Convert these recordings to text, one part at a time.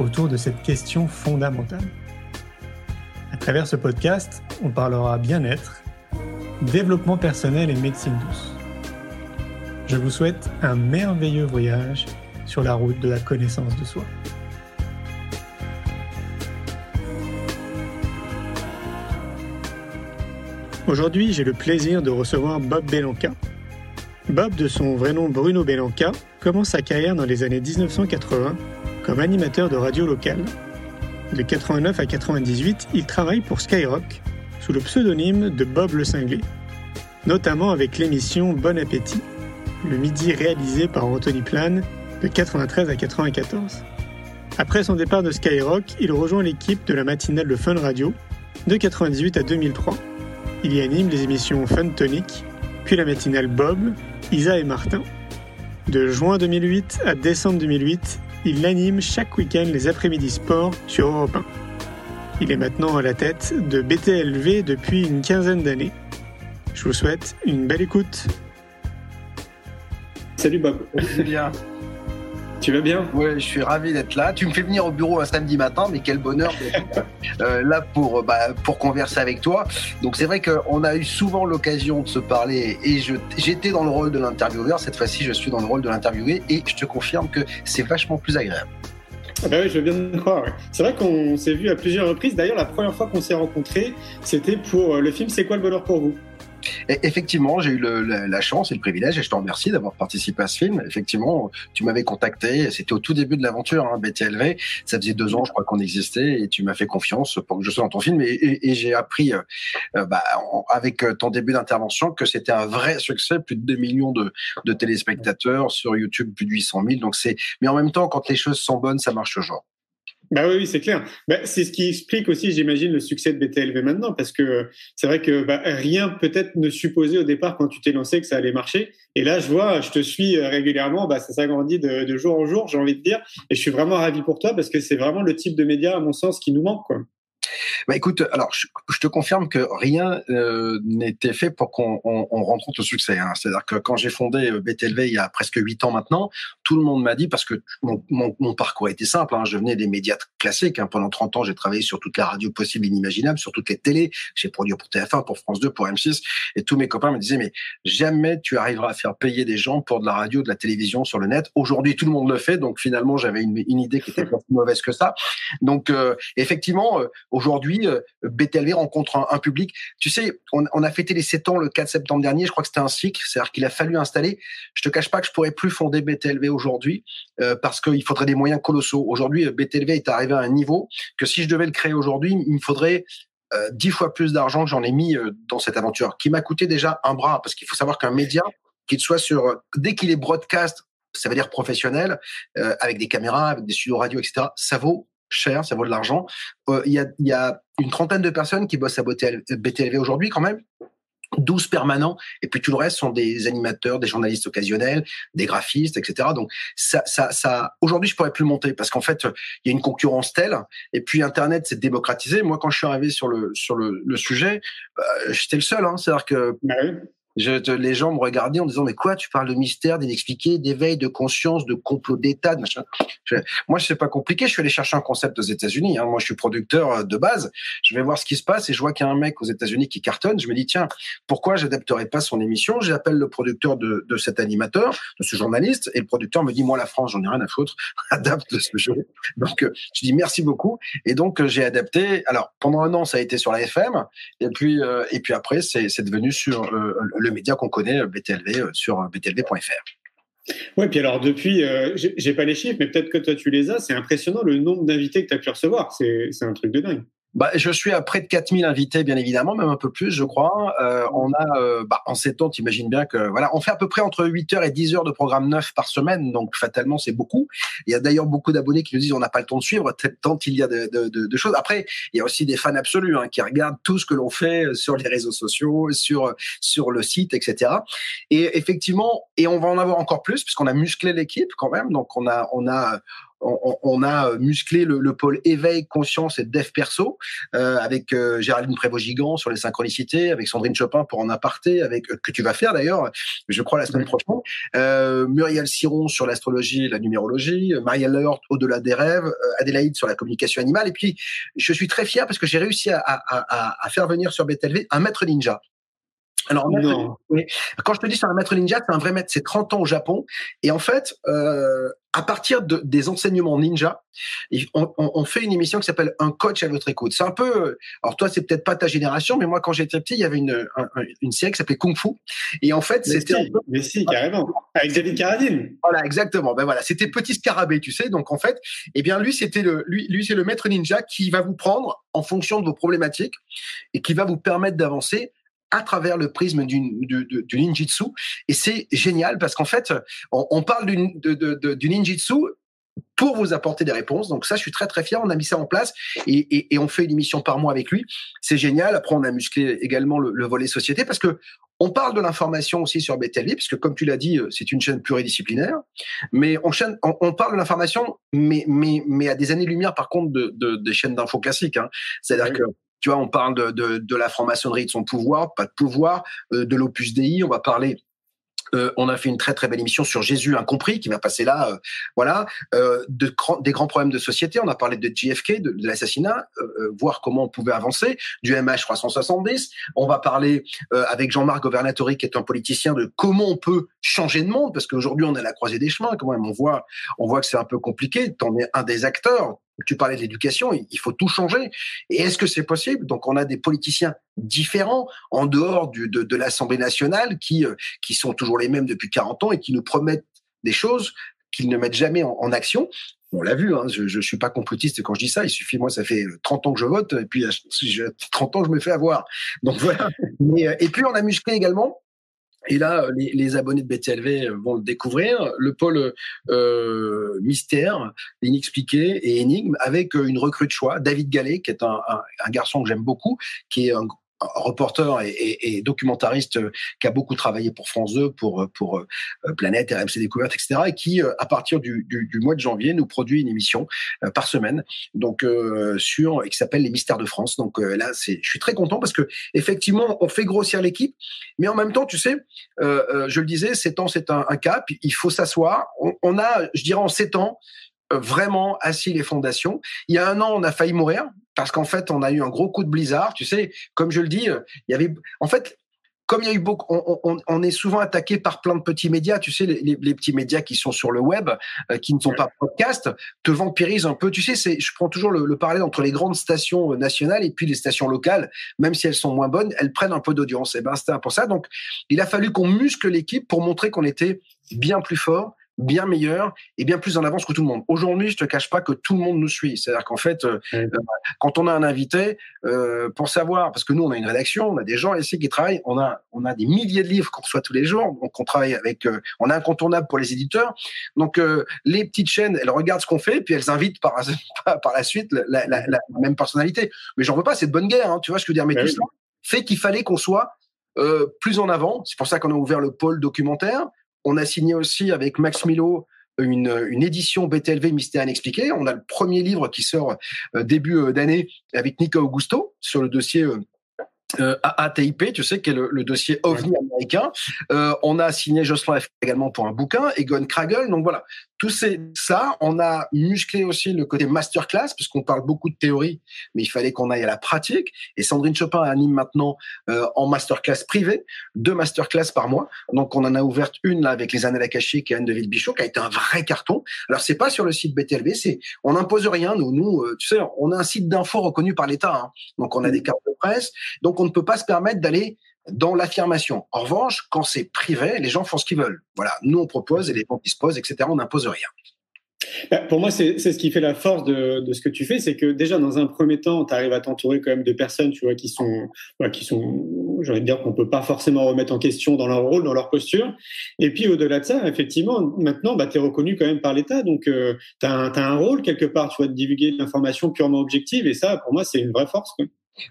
autour de cette question fondamentale. À travers ce podcast, on parlera bien-être, développement personnel et médecine douce. Je vous souhaite un merveilleux voyage sur la route de la connaissance de soi. Aujourd'hui, j'ai le plaisir de recevoir Bob Belanca. Bob, de son vrai nom Bruno Belanca, commence sa carrière dans les années 1980 comme animateur de radio locale. De 89 à 98, il travaille pour Skyrock sous le pseudonyme de Bob le Cinglé, notamment avec l'émission Bon Appétit, le midi réalisé par Anthony Plan de 93 à 94. Après son départ de Skyrock, il rejoint l'équipe de la matinale de Fun Radio de 98 à 2003. Il y anime les émissions Fun Tonic, puis la matinale Bob, Isa et Martin. De juin 2008 à décembre 2008, il anime chaque week-end les après-midi sport sur Europe 1. Il est maintenant à la tête de BTLV depuis une quinzaine d'années. Je vous souhaite une belle écoute. Salut Bob. C'est bien. Tu vas bien? Oui, je suis ravi d'être là. Tu me fais venir au bureau un samedi matin, mais quel bonheur d'être euh, là pour, bah, pour converser avec toi. Donc c'est vrai qu'on a eu souvent l'occasion de se parler et j'étais dans le rôle de l'intervieweur. Cette fois-ci, je suis dans le rôle de l'interviewé et je te confirme que c'est vachement plus agréable. Ah bah oui, je viens de croire. C'est vrai qu'on s'est vu à plusieurs reprises. D'ailleurs, la première fois qu'on s'est rencontrés, c'était pour euh, le film C'est quoi le bonheur pour vous? Effectivement, j'ai eu la, chance et le privilège, et je te remercie d'avoir participé à ce film. Effectivement, tu m'avais contacté, c'était au tout début de l'aventure, hein, BTLV. Ça faisait deux ans, je crois, qu'on existait, et tu m'as fait confiance pour que je sois dans ton film. Et, j'ai appris, euh, euh, bah, avec euh, ton début d'intervention, que c'était un vrai succès, plus de 2 millions de, de téléspectateurs sur YouTube, plus de 800 000. Donc c'est, mais en même temps, quand les choses sont bonnes, ça marche toujours. Bah oui, c'est clair. Bah, c'est ce qui explique aussi, j'imagine, le succès de BTLV maintenant, parce que c'est vrai que bah, rien peut-être ne supposait au départ quand tu t'es lancé que ça allait marcher. Et là, je vois, je te suis euh, régulièrement, bah, ça s'agrandit de, de jour en jour, j'ai envie de dire, et je suis vraiment ravi pour toi parce que c'est vraiment le type de média, à mon sens, qui nous manque. Quoi. Bah écoute, alors je, te confirme que rien euh, n'était fait pour qu'on on, on rencontre le succès. Hein. C'est-à-dire que quand j'ai fondé euh, BTLV il y a presque huit ans maintenant, tout le monde m'a dit parce que mon, mon, mon parcours était simple. Hein, je venais des médias classiques. Hein. Pendant 30 ans, j'ai travaillé sur toute la radio possible et inimaginable, sur toutes les télés. J'ai produit pour TF1, pour France 2, pour M6, et tous mes copains me disaient mais jamais tu arriveras à faire payer des gens pour de la radio, de la télévision sur le net. Aujourd'hui, tout le monde le fait, donc finalement j'avais une, une, idée qui était pas plus mauvaise que ça. Donc euh, effectivement, euh, aujourd'hui, euh, BTLV rencontre un, public. Tu sais, on, a fêté les 7 ans le 4 septembre dernier. Je crois que c'était un cycle, c'est-à-dire qu'il a fallu installer. Je te cache pas que je pourrais plus fonder BTLV aujourd'hui euh, parce qu'il faudrait des moyens colossaux. Aujourd'hui, euh, BTLV est arrivé à un niveau que si je devais le créer aujourd'hui, il me faudrait dix fois plus d'argent que j'en ai mis dans cette aventure, qui m'a coûté déjà un bras, parce qu'il faut savoir qu'un média, qu'il soit sur, dès qu'il est broadcast, ça veut dire professionnel, avec des caméras, avec des studios radio, etc., ça vaut cher, ça vaut de l'argent. Euh, il y, a, y, a, une trentaine de personnes qui bossent à BTLV aujourd'hui quand même. 12 permanents, et puis tout le reste sont des animateurs, des journalistes occasionnels, des graphistes, etc. Donc ça, ça, ça. Aujourd'hui, je pourrais plus monter parce qu'en fait, il y a une concurrence telle, et puis Internet s'est démocratisé. Moi, quand je suis arrivé sur le sur le, le sujet, bah, j'étais le seul. Hein. C'est-à-dire que bah je, les gens me regardaient en disant mais quoi tu parles de mystère, d'inexpliqué, d'éveil, de conscience, de complot d'État, de machin. Je, moi je sais pas compliqué. Je suis allé chercher un concept aux États-Unis. Hein. Moi je suis producteur euh, de base. Je vais voir ce qui se passe et je vois qu'il y a un mec aux États-Unis qui cartonne. Je me dis tiens pourquoi j'adapterai pas son émission? J'appelle le producteur de, de cet animateur, de ce journaliste et le producteur me dit moi la France j'en ai rien à foutre. Adapte ce jeu. Donc euh, je dis merci beaucoup et donc euh, j'ai adapté. Alors pendant un an ça a été sur la FM et puis et puis après c'est devenu sur le média qu'on connaît, euh, BTLV, euh, sur euh, btlv.fr. Oui, puis alors depuis, j'ai pas les chiffres, mais peut-être que toi tu les as, c'est impressionnant le nombre d'invités que tu as pu recevoir, c'est un truc de dingue. Bah, je suis à près de 4000 invités, bien évidemment, même un peu plus, je crois. Euh, on a, euh, bah, en 7 ans, t'imagines bien que, voilà, on fait à peu près entre 8 heures et 10 heures de programme neuf par semaine, donc fatalement, c'est beaucoup. Il y a d'ailleurs beaucoup d'abonnés qui nous disent on n'a pas le temps de suivre, tant il y a de, de, de, de, choses. Après, il y a aussi des fans absolus hein, qui regardent tout ce que l'on fait sur les réseaux sociaux, sur, sur le site, etc. Et effectivement, et on va en avoir encore plus, puisqu'on a musclé l'équipe quand même, donc on a, on a, on, a musclé le, pôle éveil, conscience et dev perso euh, avec euh, Géraldine Prévost-Gigant sur les synchronicités, avec Sandrine Chopin pour en aparté, avec euh, que tu vas faire d'ailleurs, je crois la semaine prochaine. Muriel Siron sur l'astrologie, la numérologie, Marielle Lehort au-delà des rêves, Adélaïde sur la communication animale. Et puis je suis très fier parce que j'ai réussi à, à, faire venir sur BTLV un maître ninja. Alors, quand je te dis c'est un maître ninja, c'est un vrai maître. C'est 30 ans au Japon. Et en fait, euh, à partir de, des enseignements ninja, on, on, fait une émission qui s'appelle Un coach à votre écoute. C'est un peu, alors toi c'est peut-être pas ta génération, mais moi quand j'étais petit, il y avait une, une série qui s'appait Kung Fu. Et en fait, c'était. Si, mais si, carrément. Avec David Carradine. Voilà, exactement. Ben voilà, c'était petit scarabée, tu sais. Donc en fait, eh bien lui c'était le, lui, lui c'est le maître ninja qui va vous prendre en fonction de vos problématiques et qui va vous permettre d'avancer à travers le prisme du, du, du ninjitsu. Et c'est génial parce qu'en fait, on, on parle du, du ninjitsu pour vous apporter des réponses. Donc ça, je suis très très fier. On a mis ça en place et, et, et on fait une émission par mois avec lui. C'est génial. Après, on a musclé également le, le volet société parce que on parle de l'information aussi sur BTLV, puisque comme tu l'as dit, c'est une chaîne pluridisciplinaire. Mais on, chaîne, on, on parle de l'information, mais, mais, mais à des années-lumière, par contre, de, de, des chaînes d'infos classiques. Hein. C'est-à-dire que tu vois, on parle de, de, de la franc-maçonnerie, de son pouvoir, pas de pouvoir, euh, de l'opus Dei. On va parler euh, on a fait une très très belle émission sur Jésus incompris qui va passer là, euh, voilà, euh, de, des grands problèmes de société. On a parlé de JFK, de, l'assassinat, euh, voir comment on pouvait avancer, du MH 370. On va parler avec Jean-Marc Governatori qui est un politicien de comment on peut changer de monde parce qu'aujourd'hui on est à la croisée des chemins. Quand même, on voit, on voit que c'est un peu compliqué. T'en es un des acteurs tu parlais de l'éducation, il faut tout changer. Et est-ce que c'est possible? Donc, on a des politiciens différents en dehors du, de, de l'Assemblée nationale qui, euh, qui sont toujours les mêmes depuis 40 ans et qui nous promettent des choses qu'ils ne mettent jamais en, en action. On l'a vu, hein, je ne suis pas complotiste quand je dis ça. Il suffit, moi, ça fait 30 ans que je vote, et puis 30 ans, je me fais avoir. Donc voilà. Mais, euh, et puis, on a musclé également et là, les, les, abonnés de BTLV vont le découvrir, le pôle euh, mystère, inexpliqué et énigme, avec une recrue de choix, David Gallet, qui est un, un, un garçon que j'aime beaucoup, qui est un reporter et, et, et, documentariste euh, qui a beaucoup travaillé pour France 2, pour pour euh, Planète, RMC Découverte, etc. et qui, euh, à partir du, du, du, mois de janvier, nous produit une émission par semaine, donc euh, sur et qui s'appelle Les Mystères de France. Donc euh, là, c'est, je suis très content parce que effectivement, on fait grossir l'équipe, mais en même temps, tu sais, je le disais, sept ans, c'est un, un, cap. Il faut s'asseoir. On, on, a, je dirais, en sept ans, vraiment assis les fondations. Il y a un an, on a failli mourir parce qu'en fait, on a eu un gros coup de blizzard. Tu sais, comme je le dis, euh, il y avait, en fait, comme il y a eu beaucoup, on, on, on, est souvent attaqué par plein de petits médias. Tu sais, les, les, petits médias qui sont sur le web, euh, qui ne sont pas podcast, te vampirisent un peu. Tu sais, c'est, je prends toujours le, le, parallèle entre les grandes stations nationales et puis les stations locales, même si elles sont moins bonnes, elles prennent un peu d'audience. Et ben, c'était pour ça. Donc, il a fallu qu'on muscle l'équipe pour montrer qu'on était bien plus fort bien meilleur et bien plus en avance que tout le monde. Aujourd'hui, je te cache pas que tout le monde nous suit. C'est-à-dire qu'en fait, euh, euh, quand on a un invité, euh, pour savoir, parce que nous, on a une rédaction, on a des gens ici qui travaillent, on a, on a des milliers de livres qu'on reçoit tous les jours, donc on travaille avec, euh, on est incontournable pour les éditeurs. Donc euh, les petites chaînes, elles regardent ce qu'on fait, puis elles invitent par, par la suite la, la, la, même personnalité. Mais j'en veux pas, c'est de bonne guerre, hein, tu vois ce que je veux dire. Mais tout ça fait qu'il fallait qu'on soit plus en avant. C'est pour ça qu'on a ouvert le pôle documentaire. On a signé aussi avec Max Milo une, une, édition BTLV Mystère Inexpliqué. On a le premier livre qui sort euh, début euh, d'année avec Nico Augusto sur le dossier euh, euh, AATIP, tu sais, qui est le, le dossier OVNI américain. On a signé Jocelyn F également pour un bouquin, Egon Kragel. Donc voilà, tout c'est ça. On a musclé aussi le côté masterclass, puisqu'on parle beaucoup de théorie, mais il fallait qu'on aille à la pratique. Et Sandrine Chopin anime maintenant euh, en masterclass privé, deux masterclass par mois. Donc on en a ouvert une là avec les annales akashiques et Anne de Villebichot, qui a été un vrai carton. Alors c'est pas sur le site BTLV, c'est on n'impose rien. Nous, nous, euh, tu sais, on a un site d'info reconnu par l'État. Hein. Donc on a des cartes de presse. Donc on ne peut pas se permettre d'aller dans l'affirmation. En revanche, quand c'est privé, les gens font ce qu'ils veulent. Voilà, nous on propose et les gens disposent, etc. On n'impose rien. Bah, pour moi, c'est ce qui fait la force de, ce que tu fais, c'est que déjà dans un premier temps, tu arrives à t'entourer quand même de personnes, tu vois, qui sont, qui sont, j'ai dire qu'on peut pas forcément remettre en question dans leur rôle, dans leur posture. Et puis au-delà de ça, effectivement, maintenant, bah, tu es reconnu quand même par l'État, donc euh, tu as, un rôle quelque part, tu vois, de divulguer l'information purement objective, et ça, pour moi, c'est une vraie force.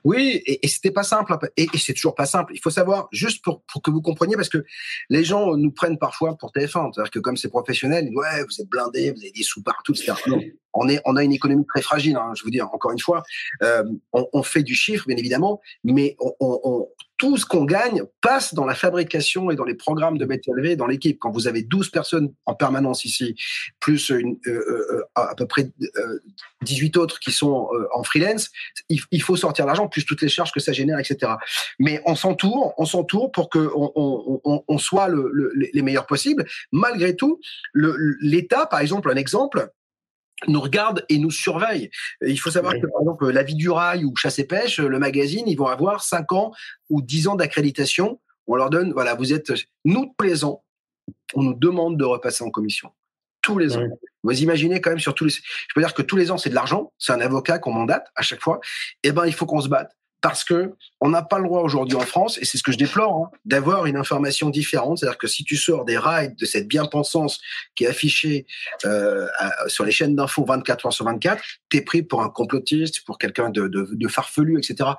Oui, et, et c'était pas simple, et, et c'est toujours pas simple. Il faut savoir, juste pour, que vous compreniez, parce que les gens nous prennent parfois pour TF1, c'est-à-dire que comme c'est professionnel, ouais, vous êtes blindés, vous avez des sous partout, etc. on est, on a une économie très fragile. Hein, je vous dis encore une fois, euh, on, on, fait du chiffre, bien évidemment, mais on, on, tout ce qu'on gagne passe dans la fabrication et dans les programmes de BTLV dans l'équipe. Quand vous avez 12 personnes en permanence ici, plus une, euh, euh, à peu près euh, 18 autres qui sont euh, en freelance, il, il, faut sortir l'argent, plus toutes les charges que ça génère, etc. Mais on s'entoure, on s'entoure pour que on, on, on soit le, le, les meilleurs possibles. Malgré tout, l'État, par exemple, un exemple, nous regarde et nous surveille. Il faut savoir que, par exemple, la vie du rail ou chasse et pêche, le magazine, ils vont avoir 5 ans ou 10 ans d'accréditation. On leur donne, voilà, vous êtes, nous, ans, on nous demande de repasser en commission. Tous les ans. Vous imaginez quand même sur tous les, je peux dire que tous les ans, c'est de l'argent. C'est un avocat qu'on mandate à chaque fois. Eh ben, il faut qu'on se batte parce que on n'a pas le droit aujourd'hui en France, et c'est ce que je déplore, hein, d'avoir une information différente. C'est-à-dire que si tu sors des rails de cette bien-pensance qui est affichée euh, sur les chaînes d'infos 24 heures sur 24, t'es pris pour un complotiste, pour quelqu'un de, de, de, farfelu, etc.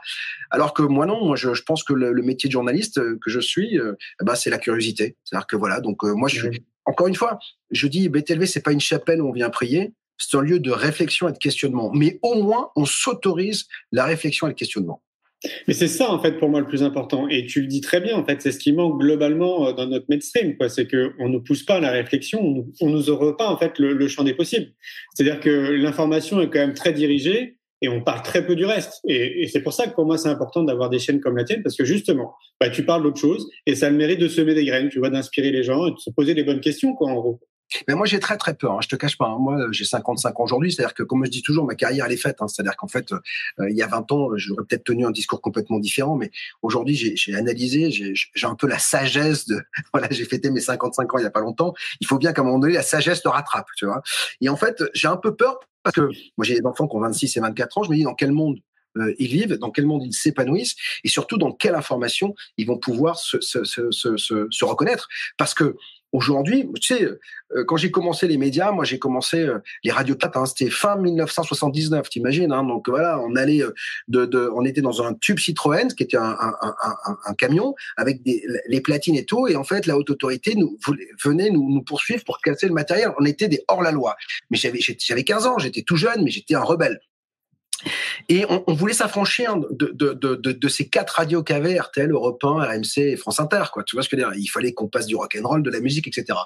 Alors que moi non, moi je, je pense que le, le, métier de journaliste que je suis, euh, bah, c'est la curiosité. C'est-à-dire que voilà, donc euh, moi je encore une fois, je dis BTLV, c'est pas une chapelle où on vient prier, c'est un lieu de réflexion et de questionnement. Mais au moins, on s'autorise la réflexion et le questionnement. Mais c'est ça, en fait, pour moi, le plus important. Et tu le dis très bien, en fait, c'est ce qui manque globalement euh, dans notre mainstream, quoi. C'est qu'on ne pousse pas à la réflexion, on ne nous ouvre pas, en fait, le, champ des possibles. C'est-à-dire que l'information est quand même très dirigée et on parle très peu du reste. Et, et c'est pour ça que pour moi, c'est important d'avoir des chaînes comme la tienne, parce que justement, bah, tu parles d'autre chose et ça a le mérite de semer des graines, tu vois, d'inspirer les gens et de se poser les bonnes questions, quoi, en gros. Mais moi, j'ai très très peur. Hein, je te cache pas. Hein. Moi, j'ai 55 ans aujourd'hui. C'est-à-dire que, comme je dis toujours, ma carrière elle est faite. Hein. C'est-à-dire qu'en fait, euh, il y a 20 ans, j'aurais peut-être tenu un discours complètement différent. Mais aujourd'hui, j'ai analysé. J'ai un peu la sagesse de. Voilà, j'ai fêté mes 55 ans il y a pas longtemps. Il faut bien qu'à un moment donné, la sagesse te rattrape. Tu vois. Et en fait, j'ai un peu peur parce que moi, j'ai des enfants qui ont 26 et 24 ans. Je me dis dans quel monde euh, ils vivent, dans quel monde ils s'épanouissent, et surtout dans quelle information ils vont pouvoir se, se, se, se reconnaître. Parce que Aujourd'hui, tu sais, euh, quand j'ai commencé les médias, moi j'ai commencé euh, les radios 4, hein, c'était fin 1979, t'imagines hein, Donc voilà, on allait euh, de, de, on était dans un tube Citroën, qui était un, un, un, un, camion avec des, les platines et tout, et en fait la haute autorité nous venait nous, nous poursuivre pour casser le matériel. On était des hors la loi. Mais j'avais j'avais 15 ans, j'étais tout jeune, mais j'étais un rebelle. Et on, voulait s'affranchir de, ces quatre radios qu'avaient RTL, Europe 1, RMC et France Inter. Quoi. Tu vois ce que je veux dire? Il fallait qu'on passe du rock and roll, de la musique, etc.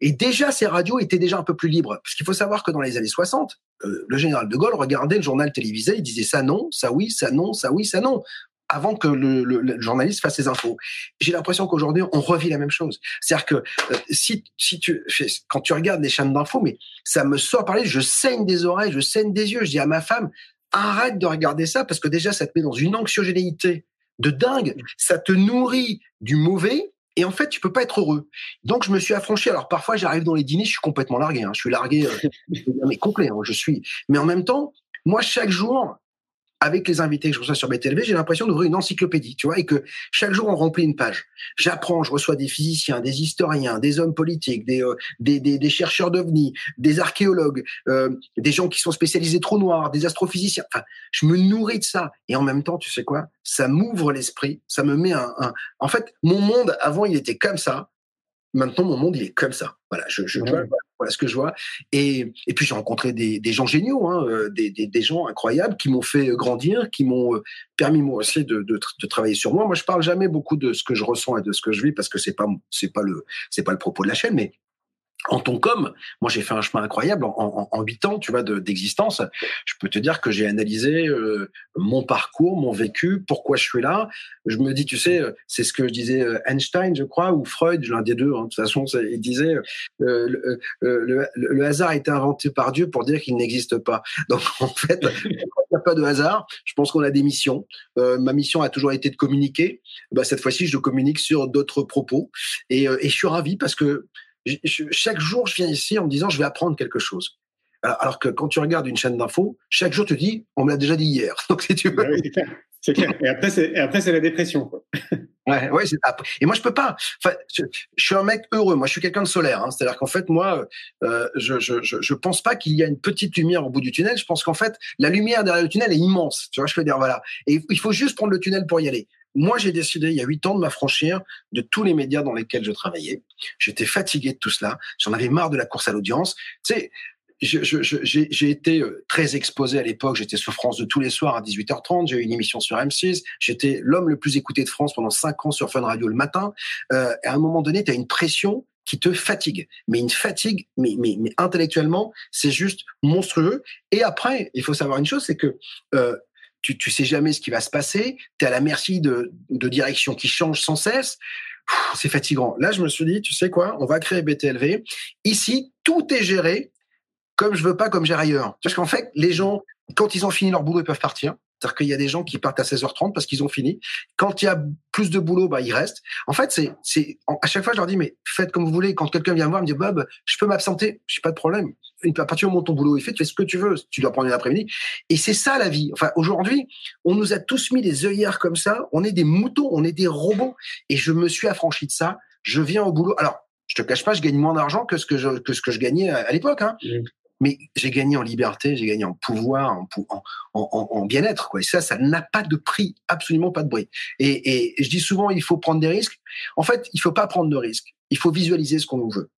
Et déjà, ces radios étaient déjà un peu plus libres. Parce qu'il faut savoir que dans les années 60, euh, le général de Gaulle regardait le journal télévisé, il disait ça non, ça oui, ça non, ça oui, ça non avant que le, journaliste fasse ses infos. J'ai l'impression qu'aujourd'hui, on revit la même chose. C'est-à-dire que euh, si, si tu, quand tu regardes les chaînes d'infos, mais ça me sort par je saigne des oreilles, je saigne des yeux. Je dis à ma femme, arrête de regarder ça parce que déjà, ça te met dans une anxiogénéité de dingue. Ça te nourrit du mauvais. Et en fait, tu peux pas être heureux. Donc, je me suis affranchi. Alors, parfois, j'arrive dans les dîners, je suis complètement largué. Hein. Je suis largué, euh, mais complet. Hein, je suis. Mais en même temps, moi, chaque jour, avec les invités que je reçois sur BTLV, j'ai l'impression d'ouvrir une encyclopédie, tu vois, et que chaque jour on remplit une page. J'apprends, je reçois des physiciens, des historiens, des hommes politiques, des euh, des, des, des, chercheurs d'ovnis, des archéologues, euh, des gens qui sont spécialisés trous noirs, des astrophysiciens. Enfin, je me nourris de ça, et en même temps, tu sais quoi? Ça m'ouvre l'esprit, ça me met un, un. En fait, mon monde avant, il était comme ça. Maintenant, mon monde, il est comme ça. Voilà, je, je, ouais. Voilà ce que je vois. Et, et puis j'ai rencontré des, des, gens géniaux, hein, euh, des, des, des, gens incroyables qui m'ont fait grandir, qui m'ont euh, permis moi aussi de, de, de, travailler sur moi. Moi, je parle jamais beaucoup de ce que je ressens et de ce que je vis parce que c'est pas c'est pas le c'est pas le propos de la chaîne, mais en tant qu'homme, moi j'ai fait un chemin incroyable en, en, 8 ans, tu vois, d'existence. je peux te dire que j'ai analysé euh, mon parcours, mon vécu, pourquoi je suis là. Je me dis, tu sais, c'est ce que je disais euh, Einstein, je crois, ou Freud, l'un des deux. Hein, de toute façon, il disait euh, le, le, le, hasard a été inventé par Dieu pour dire qu'il n'existe pas. Donc en fait, il n'y a pas de hasard? Je pense qu'on a des missions. Euh, ma mission a toujours été de communiquer. Bah, cette fois-ci, je communique sur d'autres propos, et, et je suis ravi parce que je, chaque jour, je viens ici en me disant, je vais apprendre quelque chose. Alors, que quand tu regardes une chaîne d'infos, chaque jour, tu te dis, on me l'a déjà dit hier. Donc, si tu veux. Bah c'est clair. Et après, c'est, après, c'est la dépression. Quoi. Ouais, ouais. Et moi, je peux pas. Enfin, je, suis un mec heureux. Moi, je suis quelqu'un de solaire. Hein. C'est-à-dire qu'en fait, moi, euh, je, je, je, je, pense pas qu'il y a une petite lumière au bout du tunnel. Je pense qu'en fait, la lumière derrière le tunnel est immense. Tu vois, je veux dire, voilà. Et il faut juste prendre le tunnel pour y aller. Moi, j'ai décidé il y a huit ans de m'affranchir de tous les médias dans lesquels je travaillais. J'étais fatigué de tout cela. J'en avais marre de la course à l'audience. Tu sais, j'ai été euh, très exposé à l'époque. J'étais sur France de tous les soirs à 18h30. J'ai eu une émission sur M6. J'étais l'homme le plus écouté de France pendant cinq ans sur Fun Radio le matin. Euh, à un moment donné, tu as une pression qui te fatigue, mais une fatigue, mais, mais, mais intellectuellement, c'est juste monstrueux. Et après, il faut savoir une chose, c'est que euh, tu, tu sais jamais ce qui va se passer. Tu es à la merci de, directions qui changent sans cesse c'est fatigant. Là, je me suis dit, tu sais quoi, on va créer BTLV. Ici, tout est géré comme je veux pas, comme j'ai ailleurs. Parce qu'en fait, les gens, quand ils ont fini leur boulot, ils peuvent partir. C'est-à-dire qu'il y a des gens qui partent à 16h30 parce qu'ils ont fini. Quand il y a plus de boulot, bah, ils restent. En fait, c'est, c'est, à chaque fois, je leur dis, mais faites comme vous voulez. Quand quelqu'un vient me voir, me dit, Bob, je peux m'absenter. Je pas de problème. À partir du moment où ton boulot est fait, tu fais ce que tu veux. Tu dois prendre une après-midi. Et c'est ça, la vie. Enfin, aujourd'hui, on nous a tous mis des œillères comme ça. On est des moutons. On est des robots. Et je me suis affranchi de ça. Je viens au boulot. Alors, je te cache pas, je gagne moins d'argent que ce que je, que ce que je gagnais à, l'époque. Hein. Mmh mais j'ai gagné en liberté, j'ai gagné en pouvoir, en, en, en, bien-être. Quoi. Et ça, ça n'a pas de prix, absolument pas de bruit. Et, je dis souvent, il faut prendre des risques. En fait, il faut pas prendre de risques. Il faut visualiser ce qu'on veut.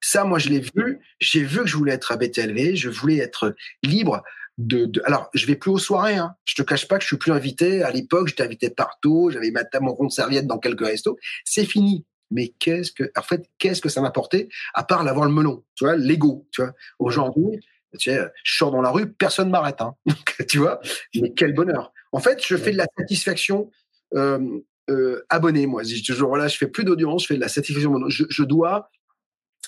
Ça, moi, je l'ai vu. J'ai vu que je voulais être à BTLV. Je voulais être libre. De, de, alors je vais plus aux soirées hein. je te cache pas que je suis plus invité à l'époque j'étais invité partout j'avais ma mon compte serviette dans quelques restos c'est fini mais qu'est-ce que, ça m'a apporté à part l'avoir le melon, tu vois, l'ego, tu vois? Aujourd'hui, tu sais, je sors dans la rue, personne m'arrête, hein. tu vois. Mais quel bonheur. En fait, je fais de la satisfaction euh, euh, abonné, moi. Je toujours là, je fais plus d'audience, je fais de la satisfaction. Je dois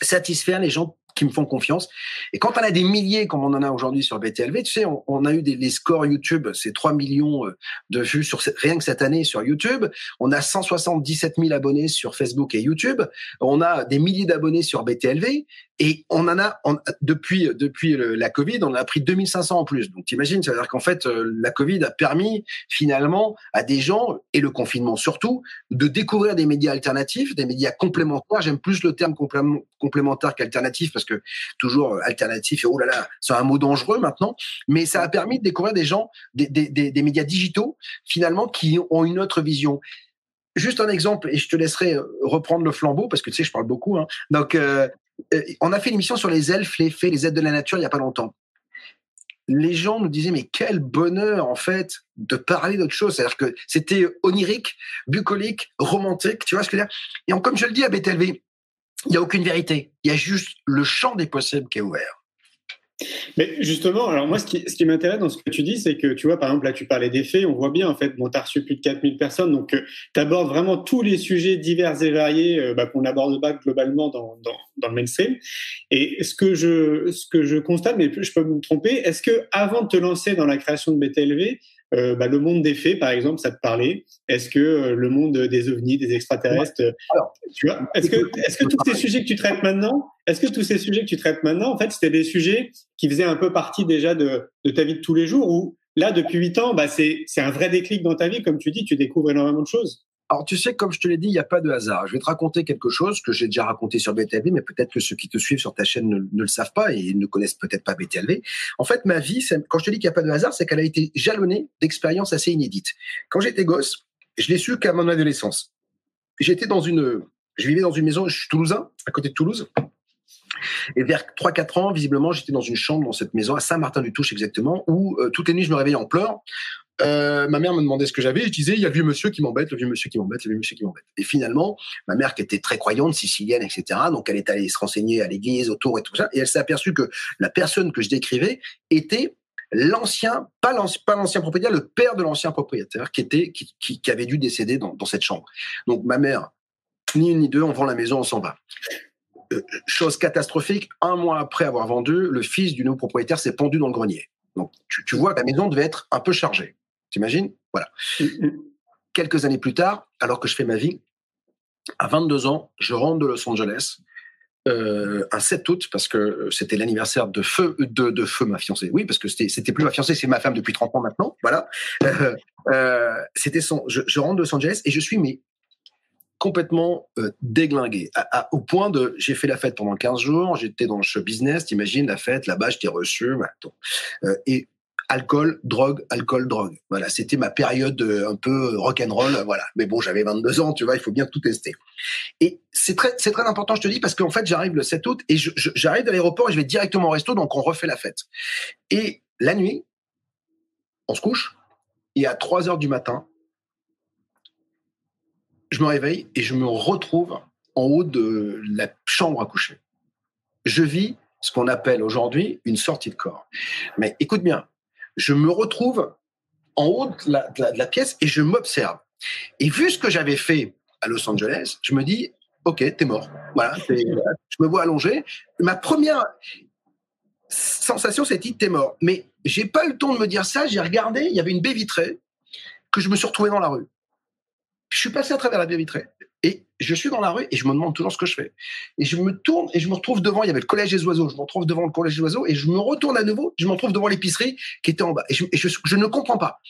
satisfaire les gens qui me font confiance. Et quand on a des milliers, comme on en a aujourd'hui sur BTLV, tu sais, on, a eu des les scores YouTube, c'est 3 millions euh, de vues sur rien que cette année sur YouTube. On a 177 000 abonnés sur Facebook et YouTube. On a des milliers d'abonnés sur BTLV. Et on en a, depuis depuis la Covid, on a pris 2500 en plus. Donc t'imagines, ça veut dire qu'en fait, euh, la Covid a permis finalement à des gens, et le confinement surtout, de découvrir des médias alternatifs, des médias complémentaires. J'aime plus le terme complémentaire qu'alternatif parce que toujours euh, alternatif et oh là là, c'est un mot dangereux maintenant. Mais ça a permis de découvrir des gens, des, des, des, des médias digitaux finalement qui ont une autre vision juste un exemple, et je te laisserai euh, reprendre le flambeau parce que tu sais, je parle beaucoup. Hein. Donc, euh, on a fait une émission sur les elfes, les fées, les aides de la nature il n'y a pas longtemps. Les gens nous disaient, mais quel bonheur, en fait, de parler d'autre chose. C'est-à-dire que c'était onirique, bucolique, romantique, tu vois ce que je veux dire? Et comme je le dis à BTLV, il n'y a aucune vérité. Il y a juste le champ des possibles qui est ouvert. Mais justement, alors moi, ce qui, m'intéresse dans ce que tu dis, c'est que tu vois, par exemple, là, tu parlais des faits, on voit bien, en fait, bon, tu as reçu plus de 4000 personnes, donc euh, tu abordes vraiment tous les sujets divers et variés euh, bah, qu'on n'aborde pas globalement dans, dans, dans, le mainstream. Et ce que je, ce que je constate, mais je peux me tromper, est-ce que avant de te lancer dans la création de BTLV, euh, bah, le monde des faits, par exemple, ça te parlait. Est-ce que euh, le monde des ovnis, des extraterrestres, tu vois Est-ce que, est-ce que tous ces sujets que tu traites maintenant, est-ce que tous ces sujets que tu traites maintenant, en fait, c'était des sujets qui faisaient un peu partie déjà de, de ta vie de tous les jours ou là, depuis huit ans, bah, c'est, c'est un vrai déclic dans ta vie, comme tu dis, tu découvres énormément de choses alors, tu sais, comme je te l'ai dit, il n'y a pas de hasard. Je vais te raconter quelque chose que j'ai déjà raconté sur BTLV, mais peut-être que ceux qui te suivent sur ta chaîne ne, le savent pas et ne connaissent peut-être pas BTLV. En fait, ma vie, quand je te dis qu'il n'y a pas de hasard, c'est qu'elle a été jalonnée d'expériences assez inédites. Quand j'étais gosse, je l'ai su qu'à mon adolescence. J'étais dans une, je vivais dans une maison, je suis toulousain, à côté de Toulouse. Et vers 3-4 ans, visiblement, j'étais dans une chambre dans cette maison, à Saint-Martin-du-Touche exactement, où euh, toutes les nuits, je me réveillais en pleurs euh, ma mère me demandait ce que j'avais, je disais il y a le vieux monsieur qui m'embête, le vieux monsieur qui m'embête, le vieux monsieur qui m'embête. Et finalement, ma mère qui était très croyante, sicilienne, etc. Donc elle est allée se renseigner à l'église autour et tout ça, et elle s'est aperçue que la personne que je décrivais était l'ancien, pas l'ancien propriétaire, le père de l'ancien propriétaire qui était qui, qui, avait dû décéder dans, dans cette chambre. Donc ma mère, ni une ni deux, on vend la maison, on s'en va. Euh, chose catastrophique, un mois après avoir vendu, le fils du nouveau propriétaire s'est pendu dans le grenier. Donc tu, tu vois que la maison devait être un peu chargée. T'imagines? Voilà. Mm, mm. Quelques années plus tard, alors que je fais ma vie, à 22 ans, je rentre de Los Angeles. euh, un 7 août parce que c'était l'anniversaire de feu de, de feu ma fiancée. Oui, parce que c'était c'était plus ma fiancée, c'est ma femme depuis 30 ans maintenant. Voilà. Euh, euh, c'était son. Je, je, rentre de Los Angeles et je suis mais complètement euh, déglingué à, à, au point de j'ai fait la fête pendant 15 jours. J'étais dans le show business. T'imagines la fête là-bas, je t'ai reçu. Euh, et alcool, drogue, alcool, drogue. Voilà, c'était ma période euh, un peu rock'n'roll, voilà. Mais bon, j'avais 22 ans, tu vois, il faut bien tout tester. Et c'est très, c'est très important, je te dis, parce qu'en fait, j'arrive le 7 août et j'arrive de l'aéroport et je vais directement au resto, donc on refait la fête. Et la nuit, on se couche et à 3 heures du matin, je me réveille et je me retrouve en haut de la chambre à coucher. Je vis ce qu'on appelle aujourd'hui une sortie de corps. Mais écoute bien, je me retrouve en haut de la, pièce et je m'observe. Et vu ce que j'avais fait à Los Angeles, je me dis, OK, t'es mort. Voilà, je me vois allongé. Ma première sensation, c'était t'es mort. Mais j'ai pas eu le temps de me dire ça. J'ai regardé, il y avait une baie vitrée que je me suis retrouvé dans la rue. Je suis passé à travers la baie vitrée. Et je suis dans la rue et je me demande toujours ce que je fais. Et je me tourne et je me retrouve devant, il y avait le collège des oiseaux, je me retrouve devant le collège des oiseaux et je me retourne à nouveau, je me retrouve devant l'épicerie qui était en bas. Et, je, ne comprends pas.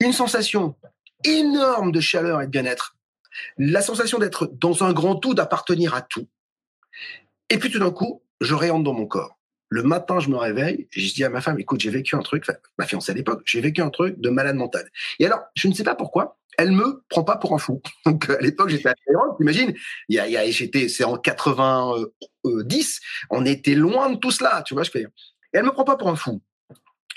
Une sensation énorme de chaleur et de bien-être. La sensation d'être dans un grand tout, d'appartenir à tout. Et puis tout d'un coup, je réentre dans mon corps. Le matin, je me réveille et je dis à ma femme, écoute, j'ai vécu un truc, enfin, ma fiancée à l'époque, j'ai vécu un truc de malade mental. Et alors, je ne sais pas pourquoi, elle me prend pas pour un fou. Donc à l'époque j'étais à Thaïlande, t'imagines? Il y a j'étais, c'est en 90, on était loin de tout cela, tu vois. Je fais. Et elle me prend pas pour un fou.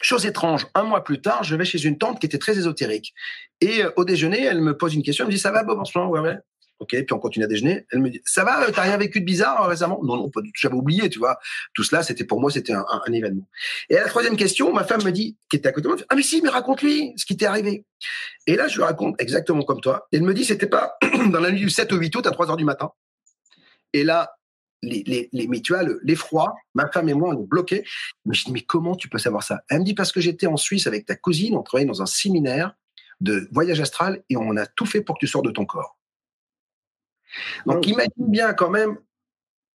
Chose étrange, un mois plus tard, je vais chez une tante qui était très ésotérique. Et euh, au déjeuner, elle me pose une question, elle me dit ça va Bob en ce moment Ouais, ouais. Ok, puis on continue à déjeuner. Elle me dit, ça va, t'as rien vécu de bizarre euh, récemment? Non, non, pas du tout. J'avais oublié, tu vois. Tout cela, c'était pour moi, c'était un, événement. Et à la troisième question, ma femme me dit, qui était à côté de moi, ah mais si, mais raconte-lui ce qui t'est arrivé. Et là, je lui raconte exactement comme toi. Elle me dit, c'était pas dans la nuit du 7 au 8 août à 3 heures du matin. Et là, les, les, les, mais tu vois, l'effroi, ma femme et moi, on est bloqués. Mais je dis, mais comment tu peux savoir ça? Elle me dit, parce que j'étais en Suisse avec ta cousine, on travaillait dans un séminaire de voyage astral et on a tout fait pour que tu sortes de ton corps. Donc, imagine bien quand même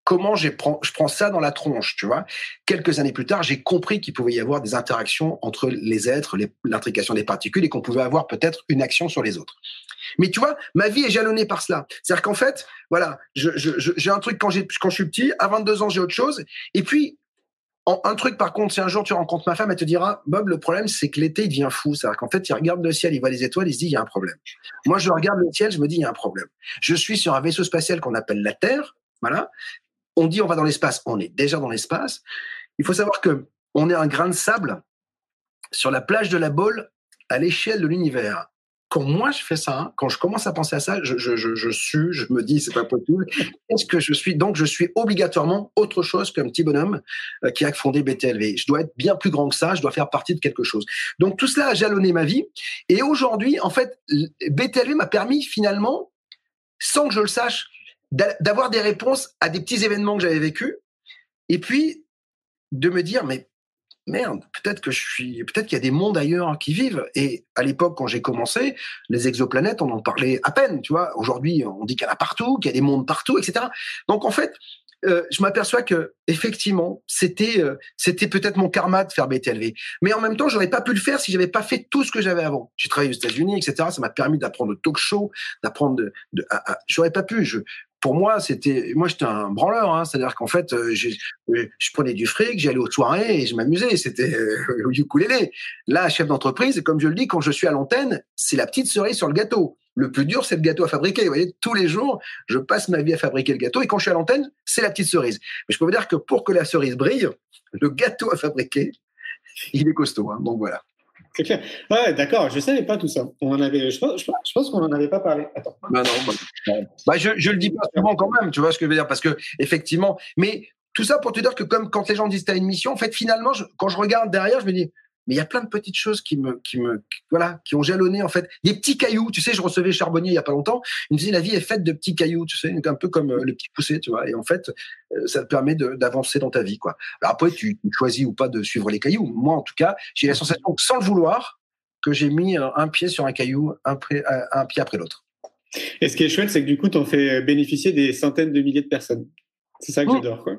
comment je prends, je prends ça dans la tronche, tu vois. Quelques années plus tard, j'ai compris qu'il pouvait y avoir des interactions entre les êtres, l'intrication des particules, et qu'on pouvait avoir peut-être une action sur les autres. Mais tu vois, ma vie est jalonnée par cela. C'est-à-dire qu'en fait, voilà, j'ai je, je, un truc quand, quand je suis petit, à 22 ans, j'ai autre chose, et puis un truc, par contre, si un jour tu rencontres ma femme, elle te dira, Bob, le problème, c'est que l'été, il devient fou. C'est-à-dire qu'en fait, il regarde le ciel, il voit les étoiles, il se dit, il y a un problème. Moi, je regarde le ciel, je me dis, il y a un problème. Je suis sur un vaisseau spatial qu'on appelle la Terre. Voilà. On dit, on va dans l'espace. On est déjà dans l'espace. Il faut savoir que on est un grain de sable sur la plage de la Baule à l'échelle de l'univers quand moi je fais ça, quand je commence à penser à ça, je, je, je, je je me dis c'est pas possible. Est-ce que je suis donc je suis obligatoirement autre chose qu'un petit bonhomme euh, qui a fondé BTLV. Je dois être bien plus grand que ça. Je dois faire partie de quelque chose. Donc tout cela a jalonné ma vie. Et aujourd'hui, en fait, BTLV m'a permis finalement, sans que je le sache, d'avoir des réponses à des petits événements que j'avais vécus. Et puis de me dire mais merde, peut-être que je suis, peut-être qu'il y a des mondes ailleurs qui vivent. Et à l'époque, quand j'ai commencé, les exoplanètes, on en parlait à peine, tu vois. Aujourd'hui, on dit qu'il y en a partout, qu'il y a des mondes partout, etc. Donc en fait, euh, je m'aperçois que effectivement, c'était euh, c'était peut-être mon karma de faire BTLV. Mais en même temps, j'aurais pas pu le faire si j'avais pas fait tout ce que j'avais avant. J'ai travaillé aux États-Unis, etc. Ça m'a permis d'apprendre le talk show, d'apprendre à, j'aurais pas pu. Je pour moi, c'était, moi, j'étais un branleur. Hein, C'est-à-dire qu'en fait, euh, je, je prenais du fric, j'allais aux soirées et je m'amusais. C'était euh, ukulélé. Là, chef d'entreprise, comme je le dis, quand je suis à l'antenne, c'est la petite cerise sur le gâteau. Le plus dur, c'est le gâteau à fabriquer. Vous voyez, tous les jours, je passe ma vie à fabriquer le gâteau. Et quand je suis à l'antenne, c'est la petite cerise. Mais je peux vous dire que pour que la cerise brille, le gâteau à fabriquer, il est costaud. Hein, donc voilà. C'est clair. Ouais, d'accord. Je savais pas tout ça. On en avait. Je pense, pense qu'on en avait pas parlé. Attends. Bah non. Bah, bah, je, je le dis pas souvent quand même. Tu vois ce que je veux dire Parce que effectivement, mais tout ça pour te dire que comme quand les gens disent t'as une mission, en fait, finalement, quand je regarde derrière, je me dis mais il y a plein de petites choses qui me, qui me, qui, voilà, qui ont jalonné en fait. Des petits cailloux, tu sais, je recevais Charbonnier il y a pas longtemps. Il me disait la vie est faite de petits cailloux, tu sais, un peu comme euh, le petit poussé, tu vois. Et en fait, euh, ça te permet d'avancer dans ta vie, quoi. Alors après, tu, tu choisis ou pas de suivre les cailloux. Moi, en tout cas, j'ai la sensation sans le vouloir, que j'ai mis un pied sur un caillou, un, pré, un pied après l'autre. Et ce qui est chouette, c'est que du coup, tu en fais bénéficier des centaines de milliers de personnes. C'est ça que j'adore, quoi.